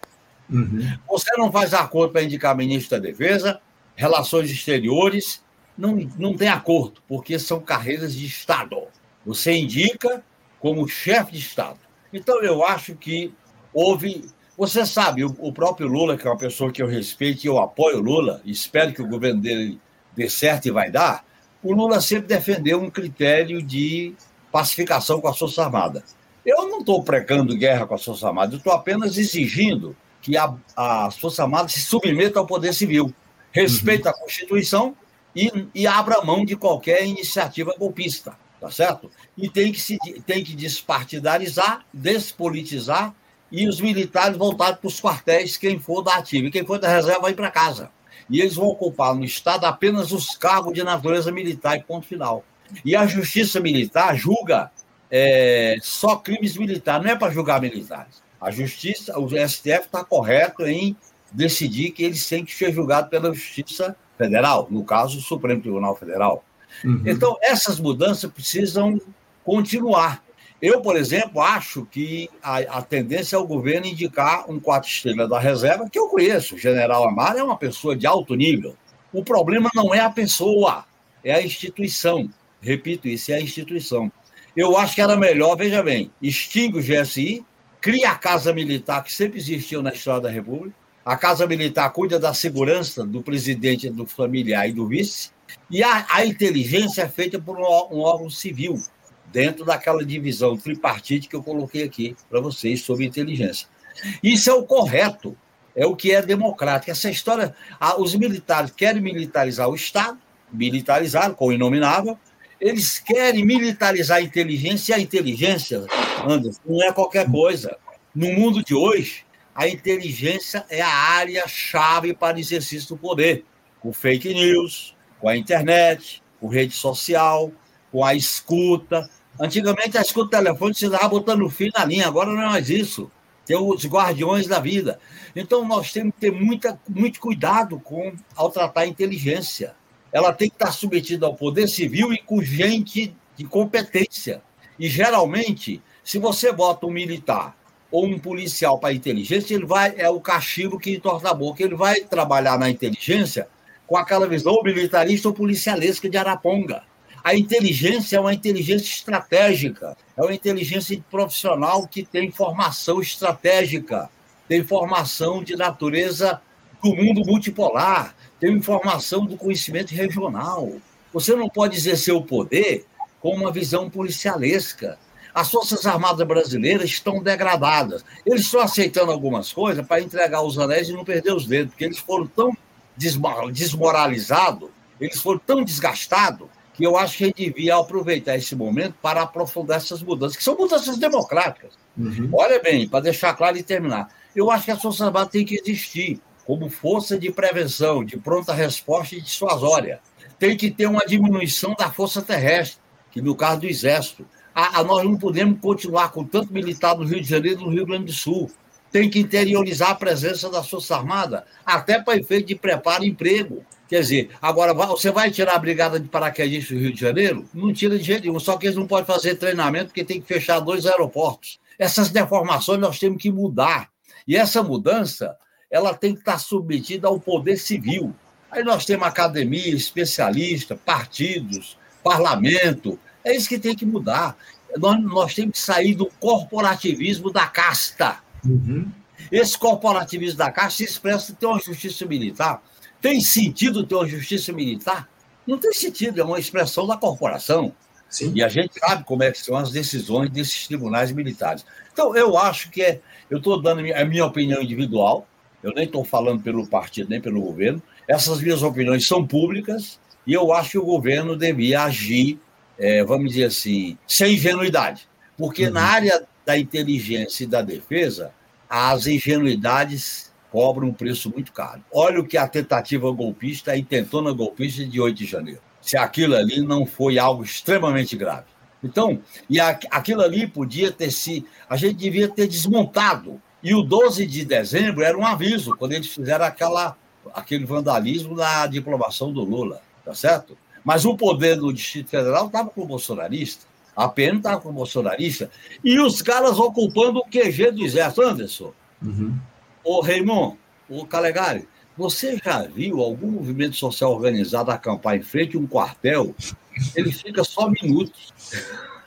Uhum. Você não faz acordo para indicar ministro da Defesa, Relações Exteriores, não, não tem acordo, porque são carreiras de Estado. Você indica como chefe de Estado. Então, eu acho que houve. Você sabe, o, o próprio Lula, que é uma pessoa que eu respeito e eu apoio o Lula, espero que o governo dele dê certo e vai dar, o Lula sempre defendeu um critério de pacificação com a Força Armada. Eu não estou pregando guerra com a Força Armada, eu estou apenas exigindo que a, a Força Armada se submeta ao poder civil, respeite uhum. a Constituição e, e abra mão de qualquer iniciativa golpista, tá certo? E tem que, se, tem que despartidarizar, despolitizar e os militares voltarem para os quartéis, quem for da ativa. E quem for da reserva vai para casa. E eles vão ocupar no Estado apenas os cargos de natureza militar e ponto final. E a justiça militar julga é, só crimes militares, não é para julgar militares. A justiça, o STF está correto em decidir que eles têm que ser julgados pela justiça federal, no caso, o Supremo Tribunal Federal. Uhum. Então, essas mudanças precisam continuar. Eu, por exemplo, acho que a, a, tendência é o governo indicar um quatro estrelas da reserva, que eu conheço. O general Amaro é uma pessoa de alto nível. O problema não é a pessoa, é a instituição. Repito isso, é a instituição. Eu acho que era melhor, veja bem, extingue o GSI, cria a Casa Militar, que sempre existiu na história da República, a Casa Militar cuida da segurança do presidente, do familiar e do vice, e a, a inteligência é feita por um, um, órgão civil, dentro daquela divisão tripartite que eu coloquei aqui para vocês sobre inteligência. Isso é o correto, é o que é democrático. Essa história, a, os militares querem militarizar o Estado, militarizar com o inominável, eles querem militarizar a inteligência, e a inteligência, Anderson, não é qualquer coisa. No mundo de hoje, a inteligência é a área-chave para o exercício do poder, com fake news, com a internet, com rede social, com a escuta. Antigamente a escuta telefônica você estava botando fio na linha, agora não é mais isso. Tem os guardiões da vida. Então nós temos que ter muita, muito cuidado com ao tratar a inteligência. Ela tem que estar submetida ao poder civil e com gente de competência. E geralmente, se você bota um militar ou um policial para inteligência, ele vai é o cachimbo que torta a boca. Ele vai trabalhar na inteligência com aquela visão militarista ou policialesca de Araponga. A inteligência é uma inteligência estratégica, é uma inteligência profissional que tem formação estratégica, tem formação de natureza do mundo multipolar, tem informação do conhecimento regional. Você não pode exercer o poder com uma visão policialesca. As Forças Armadas Brasileiras estão degradadas. Eles estão aceitando algumas coisas para entregar os anéis e não perder os dedos, porque eles foram tão desmoralizados, eles foram tão desgastados, que eu acho que a gente devia aproveitar esse momento para aprofundar essas mudanças, que são mudanças democráticas. Uhum. Olha bem, para deixar claro e terminar. Eu acho que a Força Armada tem que existir como força de prevenção, de pronta resposta e dissuasória. Tem que ter uma diminuição da força terrestre, que no caso do Exército. A, a, nós não podemos continuar com tanto militar no Rio de Janeiro e no Rio Grande do Sul. Tem que interiorizar a presença da Força Armada, até para efeito de preparo e emprego. Quer dizer, agora você vai tirar a brigada de paraquedistas do Rio de Janeiro? Não tira de jeito nenhum, só que eles não podem fazer treinamento porque tem que fechar dois aeroportos. Essas deformações nós temos que mudar. E essa mudança, ela tem que estar submetida ao poder civil. Aí nós temos academia, especialista, partidos, parlamento. É isso que tem que mudar. Nós, nós temos que sair do corporativismo da casta. Uhum. Esse corporativismo da casta se expressa em ter uma justiça militar tem sentido ter uma justiça militar? Não tem sentido, é uma expressão da corporação. Sim. E a gente sabe como é que são as decisões desses tribunais militares. Então, eu acho que é. Eu estou dando a minha opinião individual, eu nem estou falando pelo partido nem pelo governo. Essas minhas opiniões são públicas e eu acho que o governo devia agir, é, vamos dizer assim, sem ingenuidade. Porque uhum. na área da inteligência e da defesa, as ingenuidades cobra um preço muito caro. Olha o que a tentativa golpista, a intentona golpista de 8 de janeiro. Se aquilo ali não foi algo extremamente grave. Então, e a, aquilo ali podia ter se. A gente devia ter desmontado. E o 12 de dezembro era um aviso, quando eles fizeram aquela, aquele vandalismo na diplomação do Lula, tá certo? Mas o poder do Distrito Federal estava com o bolsonarista, a PN estava com o bolsonarista, e os caras ocupando o QG do Exército. Anderson, uhum. Ô, Raimon, ô Calegari, você já viu algum movimento social organizado acampar em frente a um quartel? Ele fica só minutos.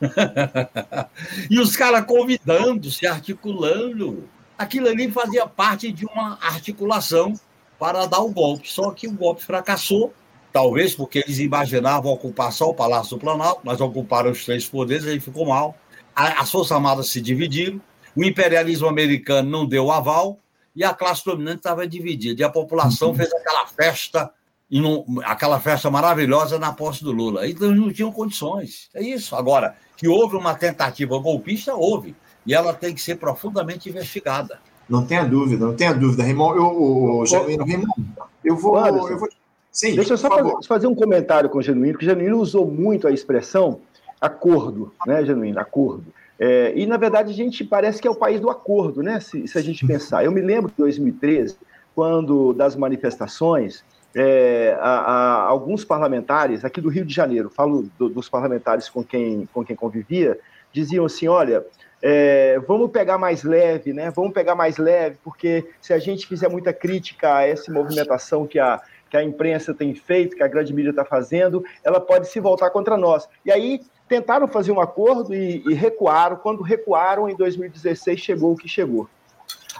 e os caras convidando, se articulando. Aquilo ali fazia parte de uma articulação para dar o golpe. Só que o golpe fracassou, talvez porque eles imaginavam ocupar só o Palácio do Planalto, mas ocuparam os três poderes, aí ficou mal. As Forças Armadas se dividiram, o imperialismo americano não deu aval, e a classe dominante estava dividida. E a população uhum. fez aquela festa, aquela festa maravilhosa na posse do Lula. Então não tinham condições. É isso. Agora, que houve uma tentativa golpista, houve. E ela tem que ser profundamente investigada. Não tenha dúvida, não tenha dúvida. Raimon, eu, Genuíno, Raimon, eu vou. Eu vou... Sim, Deixa eu só fazer, fazer, um comentário com o Genuíno, porque o Genuíno usou muito a expressão acordo, né, Genuíno? Acordo. É, e, na verdade, a gente parece que é o país do acordo, né? Se, se a gente pensar. Eu me lembro de 2013, quando das manifestações, é, a, a, alguns parlamentares aqui do Rio de Janeiro, falo do, dos parlamentares com quem, com quem convivia, diziam assim: olha, é, vamos pegar mais leve, né? Vamos pegar mais leve, porque se a gente fizer muita crítica a essa movimentação que a, que a imprensa tem feito, que a grande mídia está fazendo, ela pode se voltar contra nós. E aí tentaram fazer um acordo e, e, recuaram. Quando recuaram, em 2016 chegou o que chegou.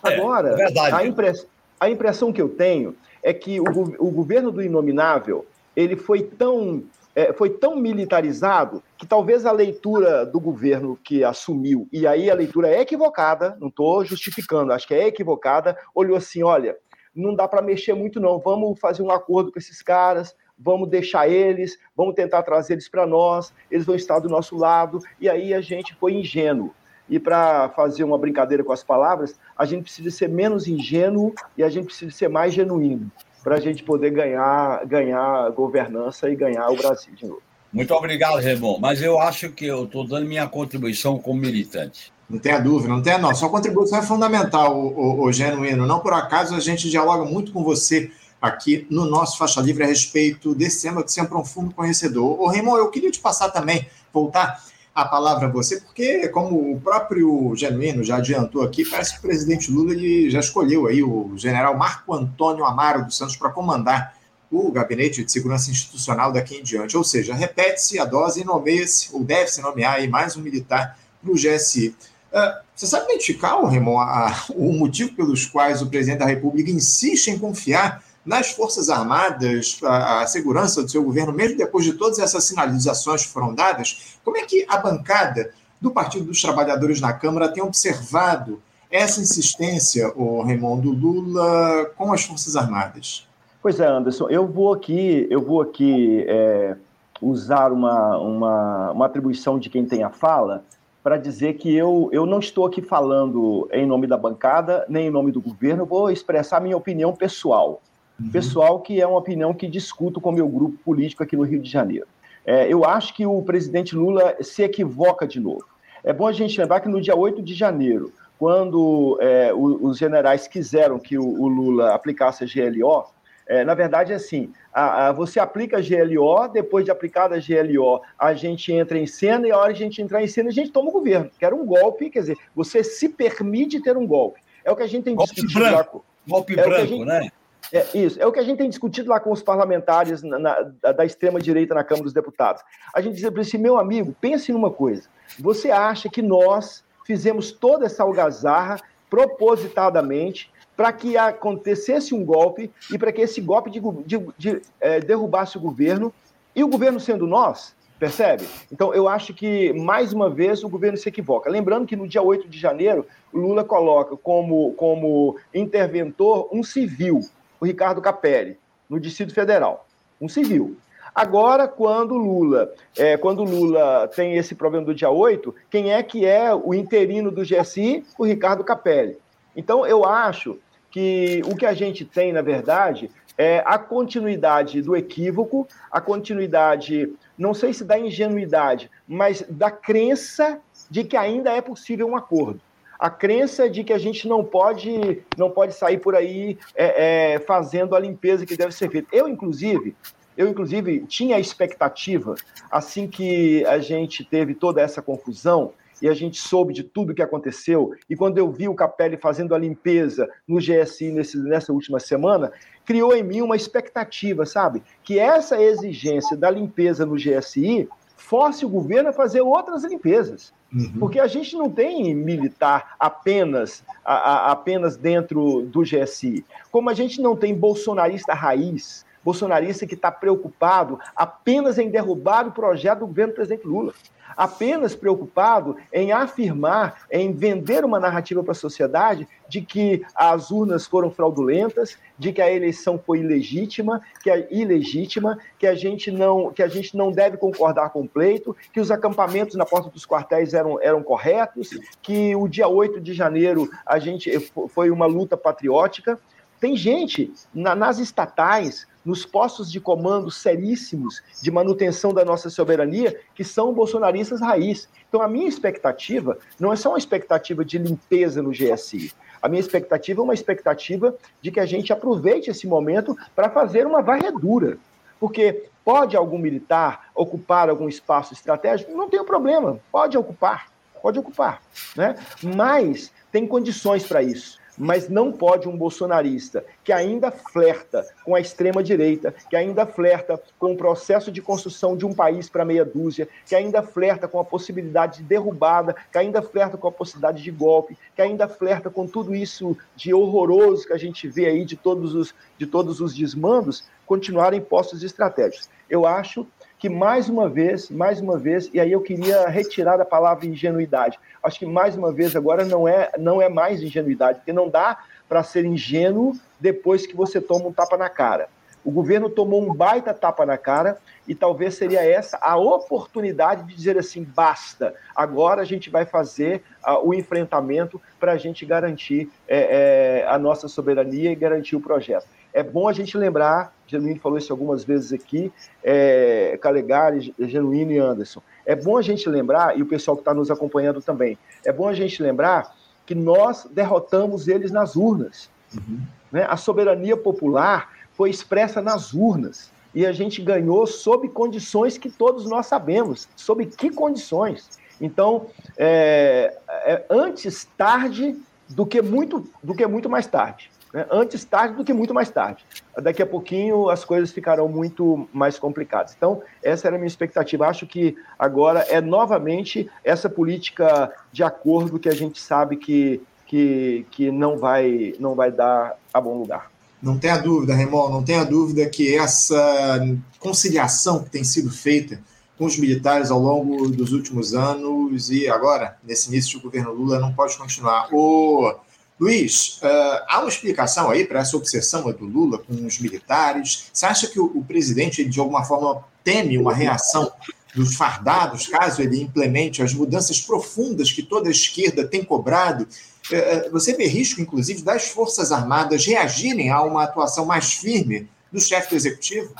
É, Agora, é, é a, impress, a, impressão que eu tenho é que o, o governo do Inominável ele foi tão, é, foi tão militarizado que talvez a leitura do governo que assumiu, e aí a leitura é equivocada, não estou justificando, acho que é equivocada, olhou assim: olha, não dá para mexer muito, não, vamos fazer um acordo com esses caras, vamos deixar eles, vamos tentar trazer eles para nós, eles vão estar do nosso lado, e aí a gente foi ingênuo. E para fazer uma brincadeira com as palavras, a gente precisa ser menos ingênuo e a gente precisa ser mais genuíno. para a gente poder ganhar, ganhar governança e ganhar o Brasil de novo. Muito obrigado, Remon. Mas eu acho que eu estou dando minha contribuição como militante. Não tenha dúvida, não tenha não. Sua contribuição é fundamental, o, o, o Genuíno. Não por acaso a gente dialoga muito com você aqui no nosso Faixa Livre a respeito desse tema que sempre é um fundo conhecedor. Ô, Raimon, eu queria te passar também, voltar a palavra a você, porque, como o próprio Genuíno já adiantou aqui, parece que o presidente Lula ele já escolheu aí o general Marco Antônio Amaro dos Santos para comandar o Gabinete de Segurança Institucional daqui em diante. Ou seja, repete-se a dose e nomeia-se, ou deve-se nomear aí mais um militar para o GSI. Ah, você sabe identificar, Raimon, a, o motivo pelos quais o presidente da República insiste em confiar nas Forças Armadas, a, a, segurança do seu governo, mesmo depois de todas essas sinalizações que foram dadas, como é que a bancada do Partido dos Trabalhadores na Câmara tem observado essa insistência, o Raimundo Lula, com as Forças Armadas? Pois é, Anderson, eu vou aqui, eu vou aqui é, usar uma, uma, uma atribuição de quem tem a fala para dizer que eu, eu não estou aqui falando em nome da bancada, nem em nome do governo, vou expressar minha opinião pessoal uhum. pessoal, que é uma opinião que discuto com meu grupo político aqui no Rio de Janeiro. É, eu acho que o presidente Lula se equivoca de novo. É bom a gente lembrar que no dia 8 de janeiro, quando é, os generais quiseram que o, o Lula aplicasse a GLO, é, na verdade, é assim: a, a, você aplica a GLO, depois de aplicada a GLO, a gente entra em cena, e a hora de a gente entrar em cena, a gente toma o governo. Que era um golpe, quer dizer, você se permite ter um golpe. É o que a gente tem golpe discutido branco. lá. Golpe é branco, gente, né? É, isso, é o que a gente tem discutido lá com os parlamentares na, na, da extrema-direita na Câmara dos Deputados. A gente diz para assim, meu amigo, pense numa coisa. Você acha que nós fizemos toda essa algazarra propositadamente para que acontecesse um golpe e para que esse golpe de, de, de, é, derrubasse o governo, e o governo sendo nós, percebe? Então, eu acho que, mais uma vez, o governo se equivoca. Lembrando que no dia 8 de janeiro, Lula coloca como, como interventor um civil, o Ricardo Capelli, no Distrito Federal, um civil. Agora, quando Lula, é, quando Lula tem esse problema do dia 8, quem é que é o interino do GSI? O Ricardo Capelli. Então, eu acho que o que a gente tem, na verdade, é a continuidade do equívoco, a continuidade, não sei se da ingenuidade, mas da crença de que ainda é possível um acordo a crença de que a gente não pode, não pode sair por aí é, é, fazendo a limpeza que deve ser feita. Eu, inclusive, eu, inclusive, tinha a expectativa, assim que a gente teve toda essa confusão e a gente soube de tudo que aconteceu, e quando eu vi o Capelli fazendo a limpeza no GSI nesse, nessa última semana, criou em mim uma expectativa, sabe? Que essa exigência da limpeza no GSI force o governo a fazer outras limpezas. Uhum. Porque a gente não tem militar apenas, a, a, apenas dentro do GSI. Como a gente não tem bolsonarista raiz, bolsonarista que está preocupado apenas em derrubar o projeto do governo do presidente Lula apenas preocupado em afirmar, em vender uma narrativa para a sociedade de que as urnas foram fraudulentas, de que a eleição foi ilegítima, que é ilegítima, que a gente não, que a gente não deve concordar com o pleito, que os acampamentos na porta dos quartéis eram, eram corretos, que o dia 8 de janeiro a gente foi uma luta patriótica. Tem gente na, nas estatais nos postos de comando seríssimos de manutenção da nossa soberania, que são bolsonaristas raiz. Então, a minha expectativa não é só uma expectativa de limpeza no GSI. A minha expectativa é uma expectativa de que a gente aproveite esse momento para fazer uma varredura. Porque pode algum militar ocupar algum espaço estratégico? Não tem problema, pode ocupar, pode ocupar. Né? Mas tem condições para isso mas não pode um bolsonarista que ainda flerta com a extrema-direita, que ainda flerta com o processo de construção de um país para meia dúzia, que ainda flerta com a possibilidade de derrubada, que ainda flerta com a possibilidade de golpe, que ainda flerta com tudo isso de horroroso que a gente vê aí de todos os, de todos os desmandos, continuarem postos estratégicos. Eu acho que mais uma vez, mais uma vez, e aí eu queria retirar a palavra ingenuidade. Acho que mais uma vez agora não é, não é mais ingenuidade, porque não dá para ser ingênuo depois que você toma um tapa na cara. O governo tomou um baita tapa na cara e talvez seria essa a oportunidade de dizer assim: basta, agora a gente vai fazer uh, o enfrentamento para a gente garantir é, é, a nossa soberania e garantir o projeto. É bom a gente lembrar, Genuíno falou isso algumas vezes aqui, é, Calegari, Genuíno e Anderson. É bom a gente lembrar, e o pessoal que está nos acompanhando também, é bom a gente lembrar que nós derrotamos eles nas urnas. Uhum. Né? A soberania popular foi expressa nas urnas. E a gente ganhou sob condições que todos nós sabemos. Sob que condições? Então, é, é antes tarde do que muito, do que muito mais tarde. Né? Antes tarde do que muito mais tarde. Daqui a pouquinho as coisas ficarão muito mais complicadas. Então, essa era a minha expectativa. Acho que agora é novamente essa política de acordo que a gente sabe que, que, que não, vai, não vai dar a bom lugar. Não tenha dúvida, Remol, não tenha dúvida que essa conciliação que tem sido feita com os militares ao longo dos últimos anos e agora, nesse início do governo Lula, não pode continuar. O Luiz, uh, há uma explicação aí para essa obsessão do Lula com os militares? Você acha que o, o presidente, de alguma forma, teme uma reação dos fardados, caso ele implemente as mudanças profundas que toda a esquerda tem cobrado? Uh, você vê risco, inclusive, das Forças Armadas reagirem a uma atuação mais firme do chefe do executivo?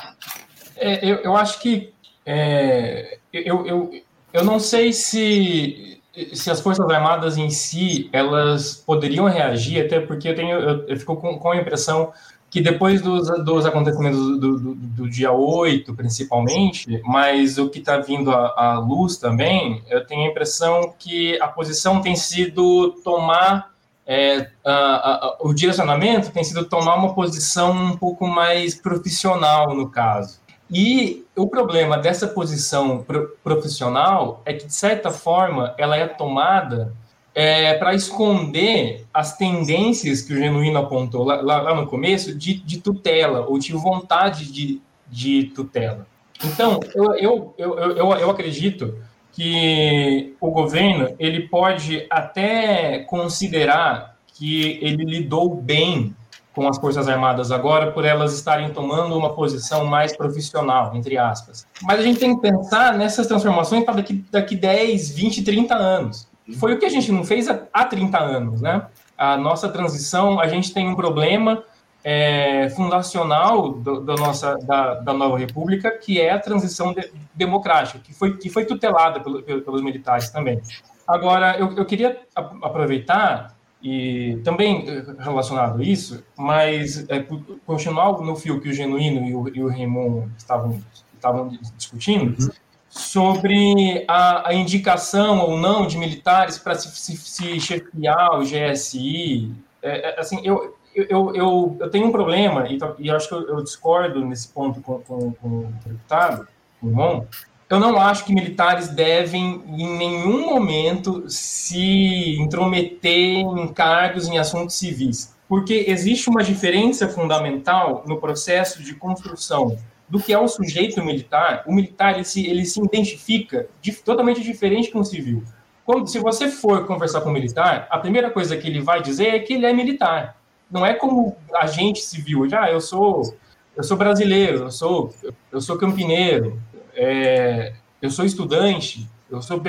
É, eu, eu acho que é, eu, eu, eu não sei se, se as Forças Armadas em si elas poderiam reagir, até porque eu, tenho, eu, eu fico com, com a impressão que depois dos, dos acontecimentos do, do, do, dia 8, principalmente, mas o que está vindo à, à, luz também, eu tenho a impressão que a posição tem sido tomar. É, a, a, o direcionamento tem sido tomar uma posição um pouco mais profissional, no caso. E o problema dessa posição pro profissional é que, de certa forma, ela é tomada é, para esconder as tendências que o Genuíno apontou lá, lá, lá no começo de, de, tutela ou de vontade de, de tutela. Então, eu, eu, eu, eu, eu acredito que o governo ele pode até considerar que ele lidou bem com as Forças Armadas agora por elas estarem tomando uma posição mais profissional, entre aspas. Mas a gente tem que pensar nessas transformações para daqui, daqui 10, 20, 30 anos. Foi o que a gente não fez há 30 anos, né? A nossa transição, a gente tem um problema é, fundacional do, do nossa, da, da, nova república, que é a transição de, democrática, que foi, que foi tutelada pelo, pelos militares também. Agora, eu, eu queria aproveitar e também eh, relacionado a isso, mas é, continuar no fio que o Genuíno e o, e o Raymond estavam, estavam discutindo, uhum. sobre a, a, indicação ou não de militares para se, se, se, chefiar o GSI. É, é, assim, eu, eu, eu, eu tenho um problema, e, e acho que eu, eu discordo nesse ponto com, com, com o deputado, com o eu não acho que militares devem, em nenhum momento, se intrometer em cargos em assuntos civis, porque existe uma diferença fundamental no processo de construção do que é o sujeito militar. O militar ele se, ele se identifica de, totalmente diferente com o civil. Quando, se você for conversar com um militar, a primeira coisa que ele vai dizer é que ele é militar. Não é como agente civil. Já, ah, eu sou, eu sou brasileiro, eu sou, eu sou campineiro, é, eu sou estudante, eu sou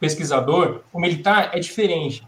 pesquisador, o militar é diferente.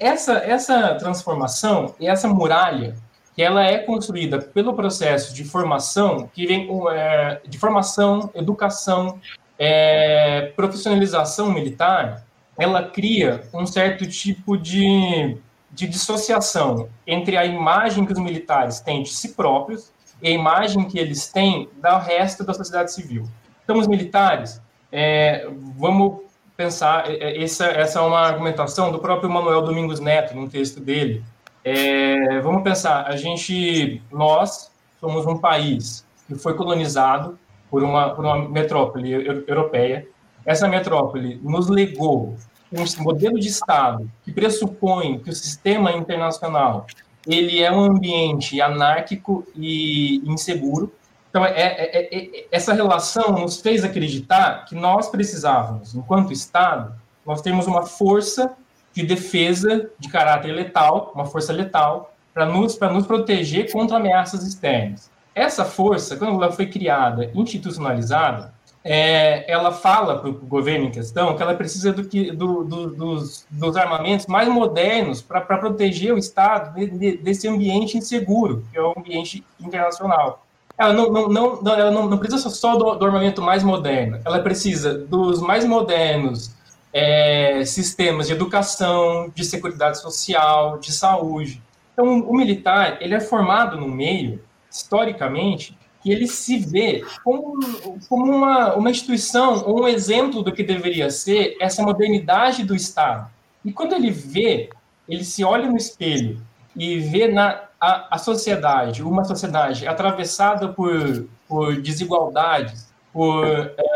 Essa, essa transformação e essa muralha, que ela é construída pelo processo de formação, que vem é, de formação, educação, é, profissionalização militar, ela cria um certo tipo de, de dissociação entre a imagem que os militares têm de si próprios e a imagem que eles têm do resto da sociedade civil. Então, os militares, é, vamos pensar, é, é, essa, essa é uma argumentação do próprio Manuel Domingos Neto, num texto dele. É, vamos pensar, a gente, nós somos um país que foi colonizado por uma, por uma metrópole europeia. Essa metrópole nos legou um modelo de Estado que pressupõe que o sistema internacional ele é um ambiente anárquico e inseguro, então, é, é, é, é, essa relação nos fez acreditar que nós precisávamos, enquanto Estado, nós temos uma força de defesa de caráter letal, uma força letal, para nos, nos proteger contra ameaças externas. Essa força, quando ela foi criada, institucionalizada, é, ela fala para o governo em questão que ela precisa do que, do, do, dos, dos, armamentos mais modernos para proteger o Estado de, de, desse ambiente inseguro, que é o ambiente internacional. Ela não, não, não, ela não, não precisa só do, do, armamento mais moderno, ela precisa dos mais modernos é, sistemas de educação, de segurança social, de saúde. Então, o militar ele é formado no meio, historicamente, que ele se vê como, como uma, uma instituição, um exemplo do que deveria ser essa modernidade do Estado. E quando ele vê, ele se olha no espelho e vê na, a, a sociedade, uma sociedade atravessada por, por desigualdades, por,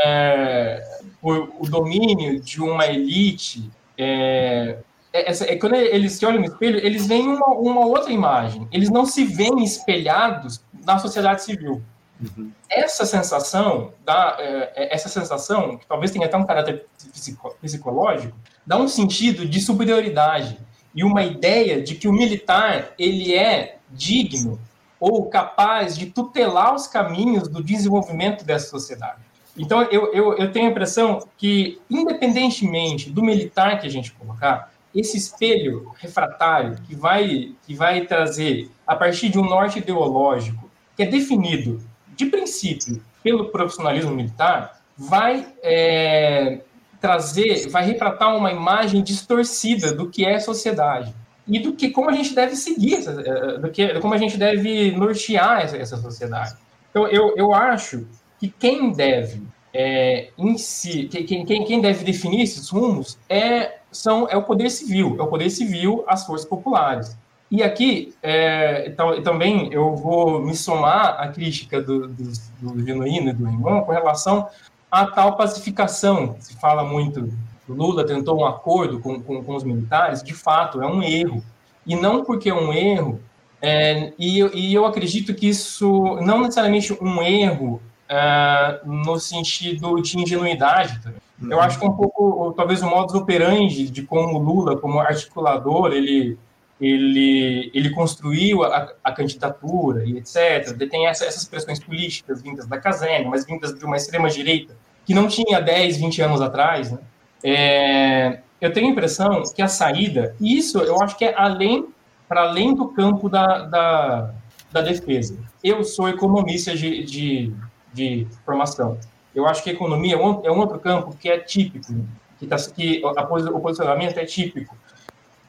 é, por o domínio de uma elite, é, é, é, quando eles se olham no espelho, eles veem uma, uma outra imagem. Eles não se veem espelhados na sociedade civil. Uhum. Essa sensação, dá, é, é, essa sensação, que talvez tenha até um caráter psicológico, dá um sentido de superioridade e uma ideia de que o militar ele é digno ou capaz de tutelar os caminhos do desenvolvimento dessa sociedade. Então, eu, eu, eu tenho a impressão que, independentemente do militar que a gente colocar, esse espelho refratário que vai, que vai trazer, a partir de um norte ideológico, que é definido de princípio, pelo profissionalismo militar, vai é, trazer, vai retratar uma imagem distorcida do que é sociedade e do que como a gente deve seguir, é, do que como a gente deve nortear essa, essa sociedade. Então, eu, eu acho que quem deve é, em si, quem, quem, quem deve definir esses rumos é, são, é o poder civil, é o poder civil, as forças populares. E aqui, é, também eu vou me somar à crítica do, do, do Genuíno e do Rimon com relação à tal pacificação. Se fala muito, Lula tentou um acordo com, com, com, os militares, de fato, é um erro. E não porque é um erro, é, e, e, eu acredito que isso, não necessariamente um erro é, no sentido de ingenuidade. Uhum. Eu acho que é um pouco, talvez, o modus operandi de como Lula, como articulador, ele ele, ele construiu a, a candidatura e etc. Tem essa, essas pressões políticas vindas da caserna, mas vindas de uma extrema-direita, que não tinha 10, 20 anos atrás. Né? É, eu tenho a impressão que a saída, isso eu acho que é além, para além do campo da, da, da defesa. Eu sou economista de, de, de formação. Eu acho que economia é um, é um outro campo que é típico, que, tá, que a, o posicionamento é típico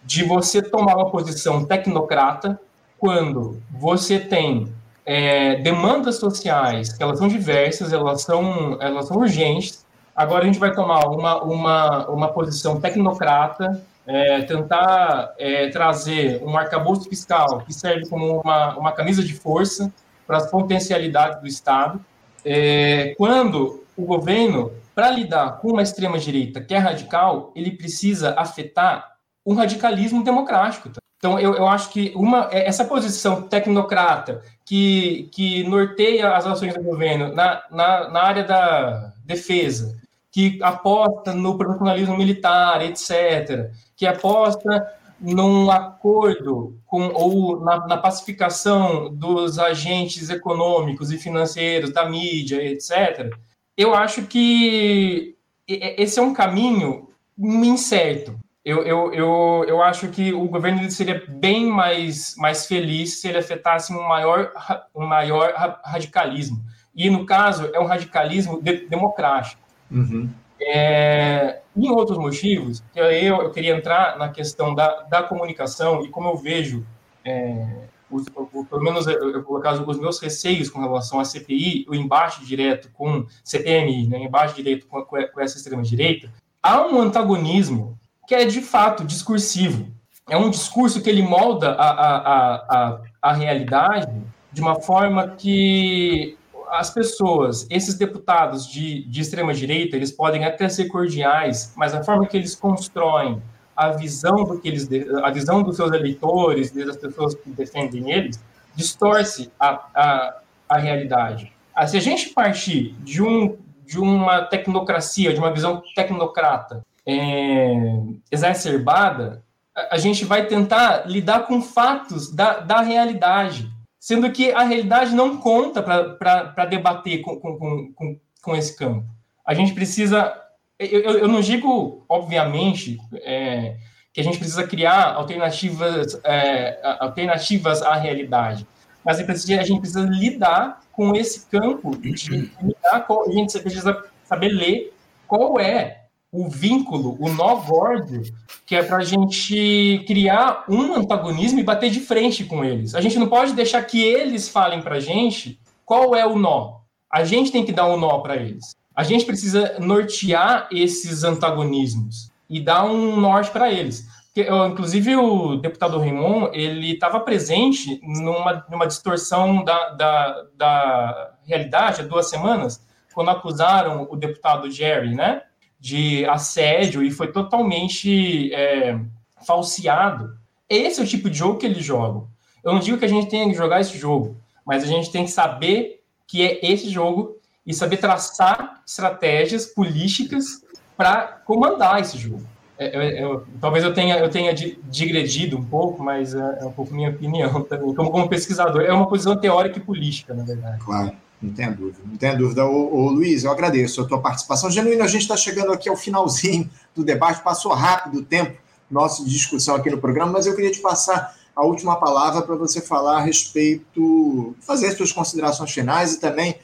de você tomar uma posição tecnocrata quando você tem é, demandas sociais, elas são diversas, elas são, elas são urgentes. Agora a gente vai tomar uma, uma, uma posição tecnocrata, é, tentar é, trazer um arcabouço fiscal que serve como uma, uma camisa de força para as potencialidades do Estado, é, quando o governo, para lidar com uma extrema-direita que é radical, ele precisa afetar um radicalismo democrático. Então, eu, eu acho que uma, é, essa posição tecnocrata que, que norteia as ações do governo na, na, na área da defesa, que aposta no profissionalismo militar, etc., que aposta num acordo com ou na, na, pacificação dos agentes econômicos e financeiros da mídia, etc. Eu acho que esse é um caminho incerto eu, eu, eu, eu acho que o governo seria bem mais, mais feliz se ele afetasse um maior, um maior radicalismo. E, no caso, é um radicalismo de, democrático. Uhum. É, outros motivos, eu, eu queria entrar na questão da, da comunicação e como eu vejo, é, os, pelo menos eu, colocar os meus receios com relação à CPI, o embate direto com CPMI, né, embate direto com, com essa extrema-direita, há um antagonismo que é de fato discursivo. É um discurso que ele molda a, a, a, a realidade de uma forma que as pessoas, esses deputados de, de extrema-direita, eles podem até ser cordiais, mas a forma que eles constroem a visão do que eles, a visão dos seus eleitores, das pessoas que defendem eles, distorce a, a, a realidade. Ah, se a gente partir de, um, de uma tecnocracia, de uma visão tecnocrata, é, exacerbada, a gente vai tentar lidar com fatos da, da realidade, sendo que a realidade não conta para debater com, com, com, com esse campo. A gente precisa. Eu, eu, não digo, obviamente, é, que a gente precisa criar alternativas, é, alternativas à realidade, mas a gente precisa lidar com esse campo de lidar com, a gente precisa saber ler qual é o vínculo, o nó gordo, que é para a gente criar um antagonismo e bater de frente com eles. A gente não pode deixar que eles falem para a gente qual é o nó. A gente tem que dar um nó para eles. A gente precisa nortear esses antagonismos e dar um norte para eles. Porque, inclusive, o deputado Raymond, ele estava presente numa, numa distorção da, da, da realidade há duas semanas, quando acusaram o deputado Jerry, né, de assédio e foi totalmente é, falseado. Esse é o tipo de jogo que eles jogam. Eu não digo que a gente tenha que jogar esse jogo, mas a gente tem que saber que é esse jogo e saber traçar estratégias políticas para comandar esse jogo. É, é, talvez eu tenha, eu tenha digredido um pouco, mas é, é, um pouco minha opinião também, como, como pesquisador. É uma posição teórica e política, na verdade. Claro. Não tenha dúvida, não tenha dúvida. Ô, ô, Luiz, eu agradeço a tua participação. Genuíno, a gente está chegando aqui ao finalzinho do debate, passou rápido o tempo nosso de discussão aqui no programa, mas eu queria te passar a última palavra para você falar a respeito, fazer as suas considerações finais e também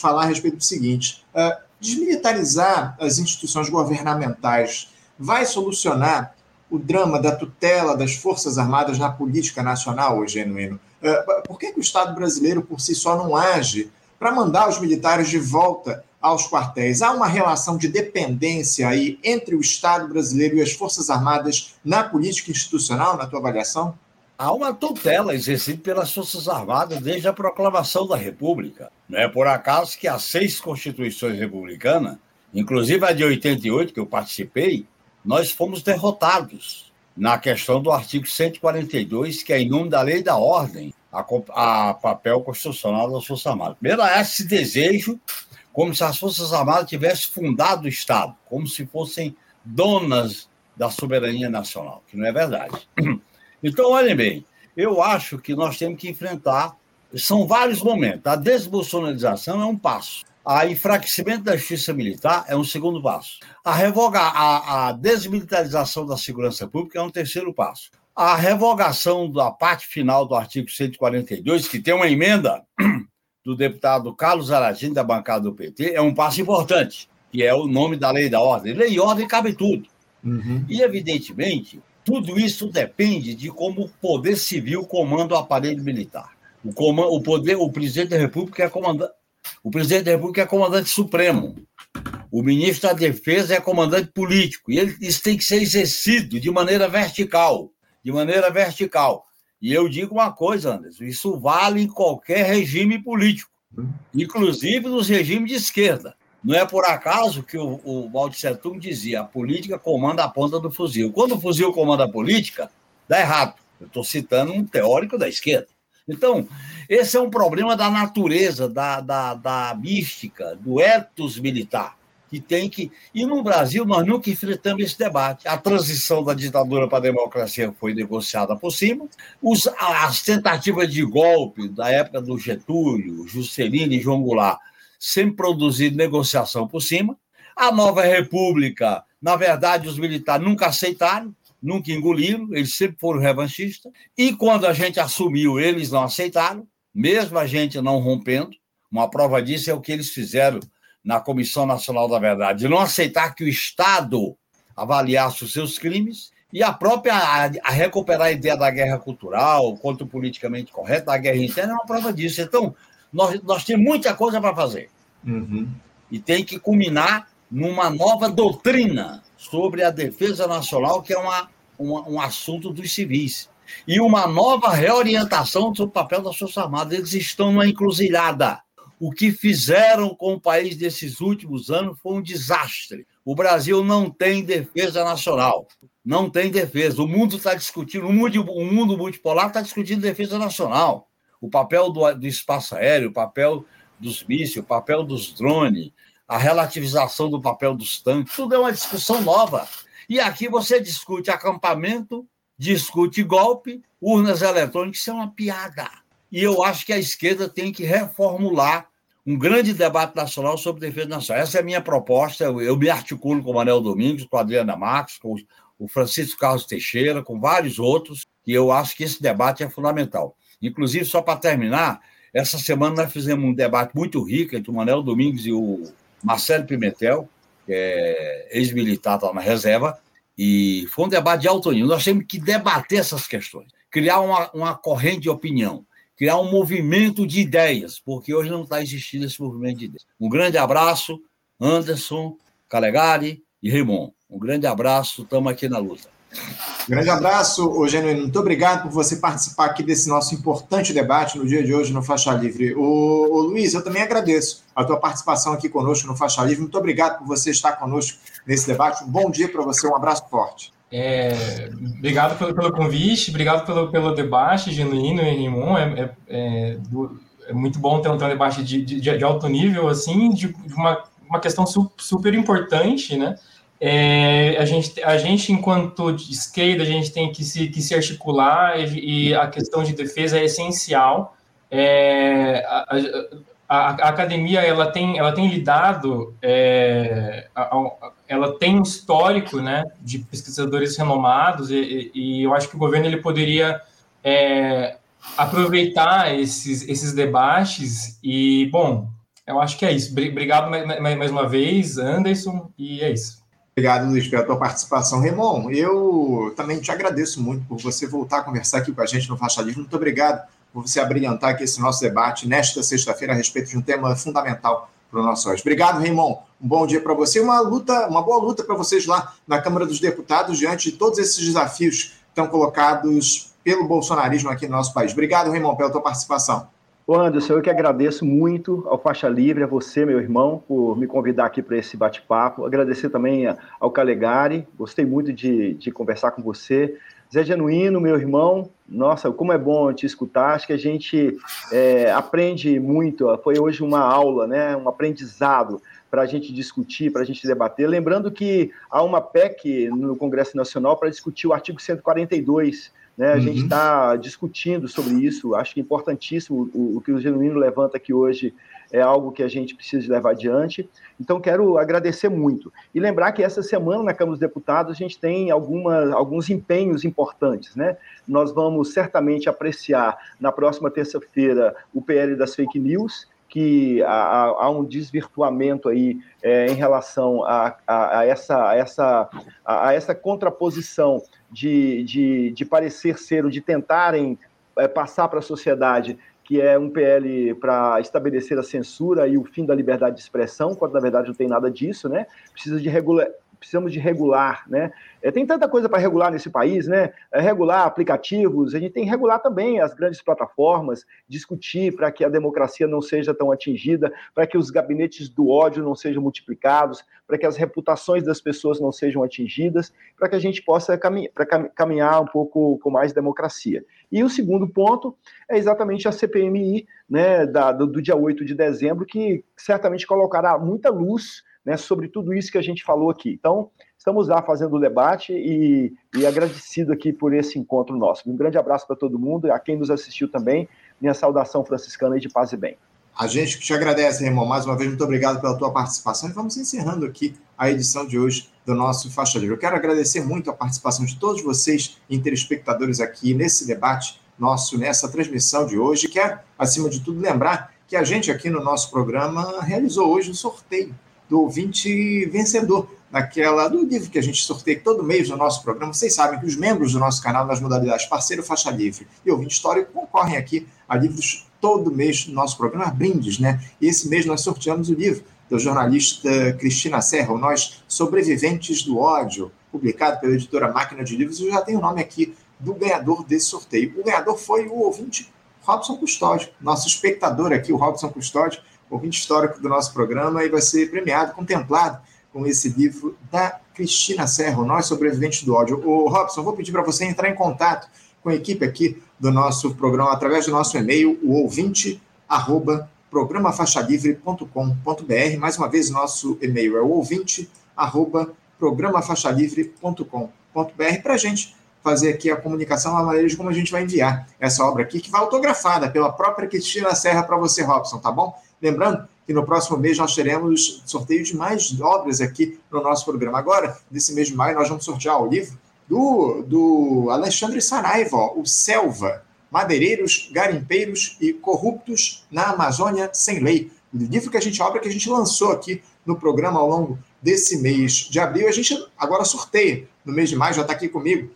falar a respeito do seguinte: uh, desmilitarizar as instituições governamentais vai solucionar o drama da tutela das Forças Armadas na política nacional, Genuíno? Uh, por que, que o Estado brasileiro por si só não age para mandar os militares de volta aos quartéis. Há uma relação de dependência aí entre o Estado brasileiro e as Forças Armadas na política institucional, na tua avaliação? Há uma tutela exercida pelas Forças Armadas desde a proclamação da República. Não é por acaso que as seis constituições republicanas, inclusive a de 88, que eu participei, nós fomos derrotados na questão do artigo 142, que é em nome da lei da ordem, a, a papel constitucional das Forças Armadas. Primeiro, há esse desejo, como se as Forças Armadas tivessem fundado o Estado, como se fossem donas da soberania nacional, que não é verdade. Então, olhem bem, eu acho que nós temos que enfrentar, são vários momentos. A desbolsonarização é um passo. A enfraquecimento da justiça militar é um segundo passo. A revogar a, a desmilitarização da segurança pública é um terceiro passo. A revogação da parte final do artigo 142, que tem uma emenda do deputado Carlos Aradim, da bancada do PT, é um passo importante, que é o nome da lei da ordem. Lei e ordem cabe tudo. Uhum. E, evidentemente, tudo isso depende de como o poder civil comanda o aparelho militar. O, comando, o poder, o presidente da República é comandante o presidente da República é comandante supremo. O ministro da Defesa é comandante político. E ele, isso tem que ser exercido de maneira vertical. De maneira vertical. E eu digo uma coisa, Anderson: isso vale em qualquer regime político, inclusive nos regimes de esquerda. Não é por acaso que o, o Tse Tung dizia: a política comanda a ponta do fuzil. Quando o fuzil comanda a política, dá errado. Eu estou citando um teórico da esquerda. Então, esse é um problema da natureza, da, da, da mística, do ethos militar, que tem que. E no Brasil, nós nunca enfrentamos esse debate. A transição da ditadura para a democracia foi negociada por cima, Os, as tentativas de golpe da época do Getúlio, Juscelino e João Goulart sempre produziram negociação por cima. A nova república, na verdade, os militares nunca aceitaram, nunca engoliram, eles sempre foram revanchistas. E quando a gente assumiu, eles não aceitaram, mesmo a gente não rompendo. Uma prova disso é o que eles fizeram na Comissão Nacional da Verdade, de não aceitar que o Estado avaliasse os seus crimes e a própria a, a recuperar a ideia da guerra cultural, contra o politicamente correto, da guerra interna, é uma prova disso. Então, nós, nós temos muita coisa para fazer. Uhum. E tem que culminar numa nova doutrina sobre a defesa nacional, que é uma um, um assunto dos civis. E uma nova reorientação sobre o papel das Forças Armadas. Eles estão numa encruzilhada. O que fizeram com o país nesses últimos anos foi um desastre. O Brasil não tem defesa nacional. Não tem defesa. O mundo está discutindo, o mundo, o mundo multipolar está discutindo defesa nacional. O papel do, do espaço aéreo, o papel dos mísseis, o papel dos drones, a relativização do papel dos tanques, tudo é uma discussão nova. E aqui você discute acampamento, discute golpe, urnas eletrônicas, isso é uma piada. E eu acho que a esquerda tem que reformular um grande debate nacional sobre defesa nacional. Essa é a minha proposta. Eu, eu me articulo com o Manel Domingos, com a Adriana Marques, com o Francisco Carlos Teixeira, com vários outros, e eu acho que esse debate é fundamental. Inclusive, só para terminar, essa semana nós fizemos um debate muito rico entre o Manel Domingos e o Marcelo Pimentel, é ex-militar, está na reserva, e foi um debate de alto nível. Nós temos que debater essas questões, criar uma, uma corrente de opinião criar um movimento de ideias, porque hoje não está existindo esse movimento de ideias. Um grande abraço, Anderson, Calegari e Raymond. Um grande abraço, estamos aqui na luta. Grande abraço, Eugênio. Muito obrigado por você participar aqui desse nosso importante debate no dia de hoje no Faixa Livre. O, Luiz, eu também agradeço a tua participação aqui conosco no Faixa Livre. Muito obrigado por você estar conosco nesse debate. Um bom dia para você, um abraço forte. É, obrigado pelo, pelo, convite, obrigado pelo, pelo debate genuíno, Rimon. É, é, é, é, muito bom ter um, ter um debate de, de, de, alto nível, assim, de, uma, uma questão super importante, né? É, a, gente, a gente, enquanto esquerda, a gente tem que se, que se articular e, e a questão de defesa é essencial. É, a, a, a, academia ela tem, ela tem lidado, é, ela tem um histórico né, de pesquisadores renomados e, e, eu acho que o governo ele poderia é, aproveitar esses, esses debates e, bom, eu acho que é isso. Obrigado mais, uma vez, Anderson, e é isso. Obrigado, Luiz, pela tua participação. Remon, eu também te agradeço muito por você voltar a conversar aqui com a gente no Livre. Muito obrigado por você abrilhantar aqui esse nosso debate nesta sexta-feira a respeito de um tema fundamental para o nosso. Obrigado, Raimon. Um bom dia para você. Uma luta, uma boa luta para vocês lá na Câmara dos Deputados diante de todos esses desafios que estão colocados pelo bolsonarismo aqui no nosso país. Obrigado, Raimon, pela tua participação. Ô Anderson, eu que agradeço muito ao Faixa Livre, a você, meu irmão, por me convidar aqui para esse bate-papo. Agradecer também ao Calegari, gostei muito de, de conversar com você. Zé Genuíno, meu irmão, nossa, como é bom te escutar. Acho que a gente é, aprende muito. Foi hoje uma aula, né? um aprendizado para a gente discutir, para a gente debater. Lembrando que há uma PEC no Congresso Nacional para discutir o artigo 142. Né? A uhum. gente está discutindo sobre isso. Acho que é importantíssimo o, o que o Genuíno levanta aqui hoje é algo que a gente precisa levar adiante. Então, quero agradecer muito. E lembrar que essa semana na Câmara dos Deputados a gente tem alguma, alguns empenhos importantes. Né? Nós vamos certamente apreciar na próxima terça-feira o PL das fake news, que há, há, um desvirtuamento aí é, em relação a, a, a, essa, a, essa, a, essa contraposição de, de, de parecer ser ou de tentarem é, passar para a sociedade que é um PL para estabelecer a censura e o fim da liberdade de expressão, quando na verdade não tem nada disso, né? Precisa de regular, precisamos de regular, né? É, tem tanta coisa para regular nesse país, né? É, regular aplicativos, a gente tem que regular também as grandes plataformas, discutir para que a democracia não seja tão atingida, para que os gabinetes do ódio não sejam multiplicados, para que as reputações das pessoas não sejam atingidas, para que a gente possa caminhar, caminhar um pouco com mais democracia. E o segundo ponto é exatamente a CPMI, né, da, do, do dia 8 de dezembro, que certamente colocará muita luz né, sobre tudo isso que a gente falou aqui. Então, estamos lá fazendo o debate e, e agradecido aqui por esse encontro nosso. Um grande abraço para todo mundo, a quem nos assistiu também, minha saudação franciscana e de paz e bem. A gente te agradece, irmão. Mais uma vez, muito obrigado pela tua participação. E vamos encerrando aqui a edição de hoje do nosso Faixa Livre. Eu quero agradecer muito a participação de todos vocês, interespectadores, aqui nesse debate nosso, nessa transmissão de hoje. Quero, acima de tudo, lembrar que a gente aqui no nosso programa realizou hoje o sorteio do ouvinte vencedor daquela do livro que a gente sorteia todo mês no nosso programa. Vocês sabem que os membros do nosso canal nas modalidades parceiro, faixa livre e ouvinte histórico concorrem aqui a livros todo mês no nosso programa, brindes, né? E esse mês nós sorteamos o livro da jornalista Cristina Serra, Nós Sobreviventes do Ódio, publicado pela editora Máquina de Livros. Eu já tenho o nome aqui do ganhador desse sorteio. O ganhador foi o ouvinte Robson Custódio, nosso espectador aqui, o Robson Custódio, ouvinte histórico do nosso programa, e vai ser premiado, contemplado com esse livro da Cristina Serra, Nós Sobreviventes do Ódio. O Robson, vou pedir para você entrar em contato com a equipe aqui do nosso programa através do nosso e-mail, o ouvinte arroba programafaixalivre.com.br. Mais uma vez, nosso e-mail é o ouvinte arroba programafaixalivre.com.br para a gente fazer aqui a comunicação, a maneira de como a gente vai enviar essa obra aqui, que vai autografada pela própria Cristina Serra para você, Robson, tá bom? Lembrando que no próximo mês nós teremos sorteio de mais obras aqui no nosso programa. Agora, nesse mês de maio, nós vamos sortear o livro do, do Alexandre Saraiva, o Selva, Madeireiros, Garimpeiros e Corruptos na Amazônia Sem Lei. O livro que a gente obra que a gente lançou aqui no programa ao longo desse mês de abril. A gente agora sorteia no mês de maio, já está aqui comigo.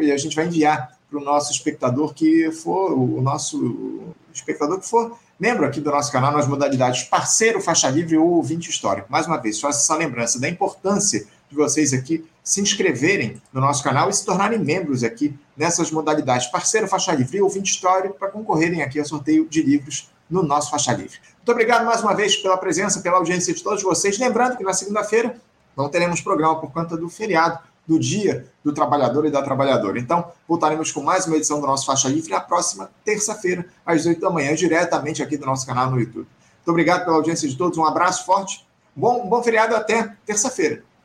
e a gente vai enviar para o nosso espectador que for, o nosso espectador que for membro aqui do nosso canal nas modalidades parceiro, faixa livre ou ouvinte histórico. Mais uma vez, faço essa lembrança da importância de vocês aqui se inscreverem no nosso canal e se tornarem membros aqui nessas modalidades parceiro, faixa livre e ouvinte histórico para concorrerem aqui ao sorteio de livros no nosso faixa livre. Muito obrigado mais uma vez pela presença, pela audiência de todos vocês. Lembrando que na segunda-feira não teremos programa por conta do feriado do Dia do Trabalhador e da Trabalhadora. Então, voltaremos com mais uma edição do nosso Faixa Livre na próxima terça-feira, às 8 da manhã, diretamente aqui do nosso canal no YouTube. Muito obrigado pela audiência de todos, um abraço forte, bom, bom feriado até terça-feira.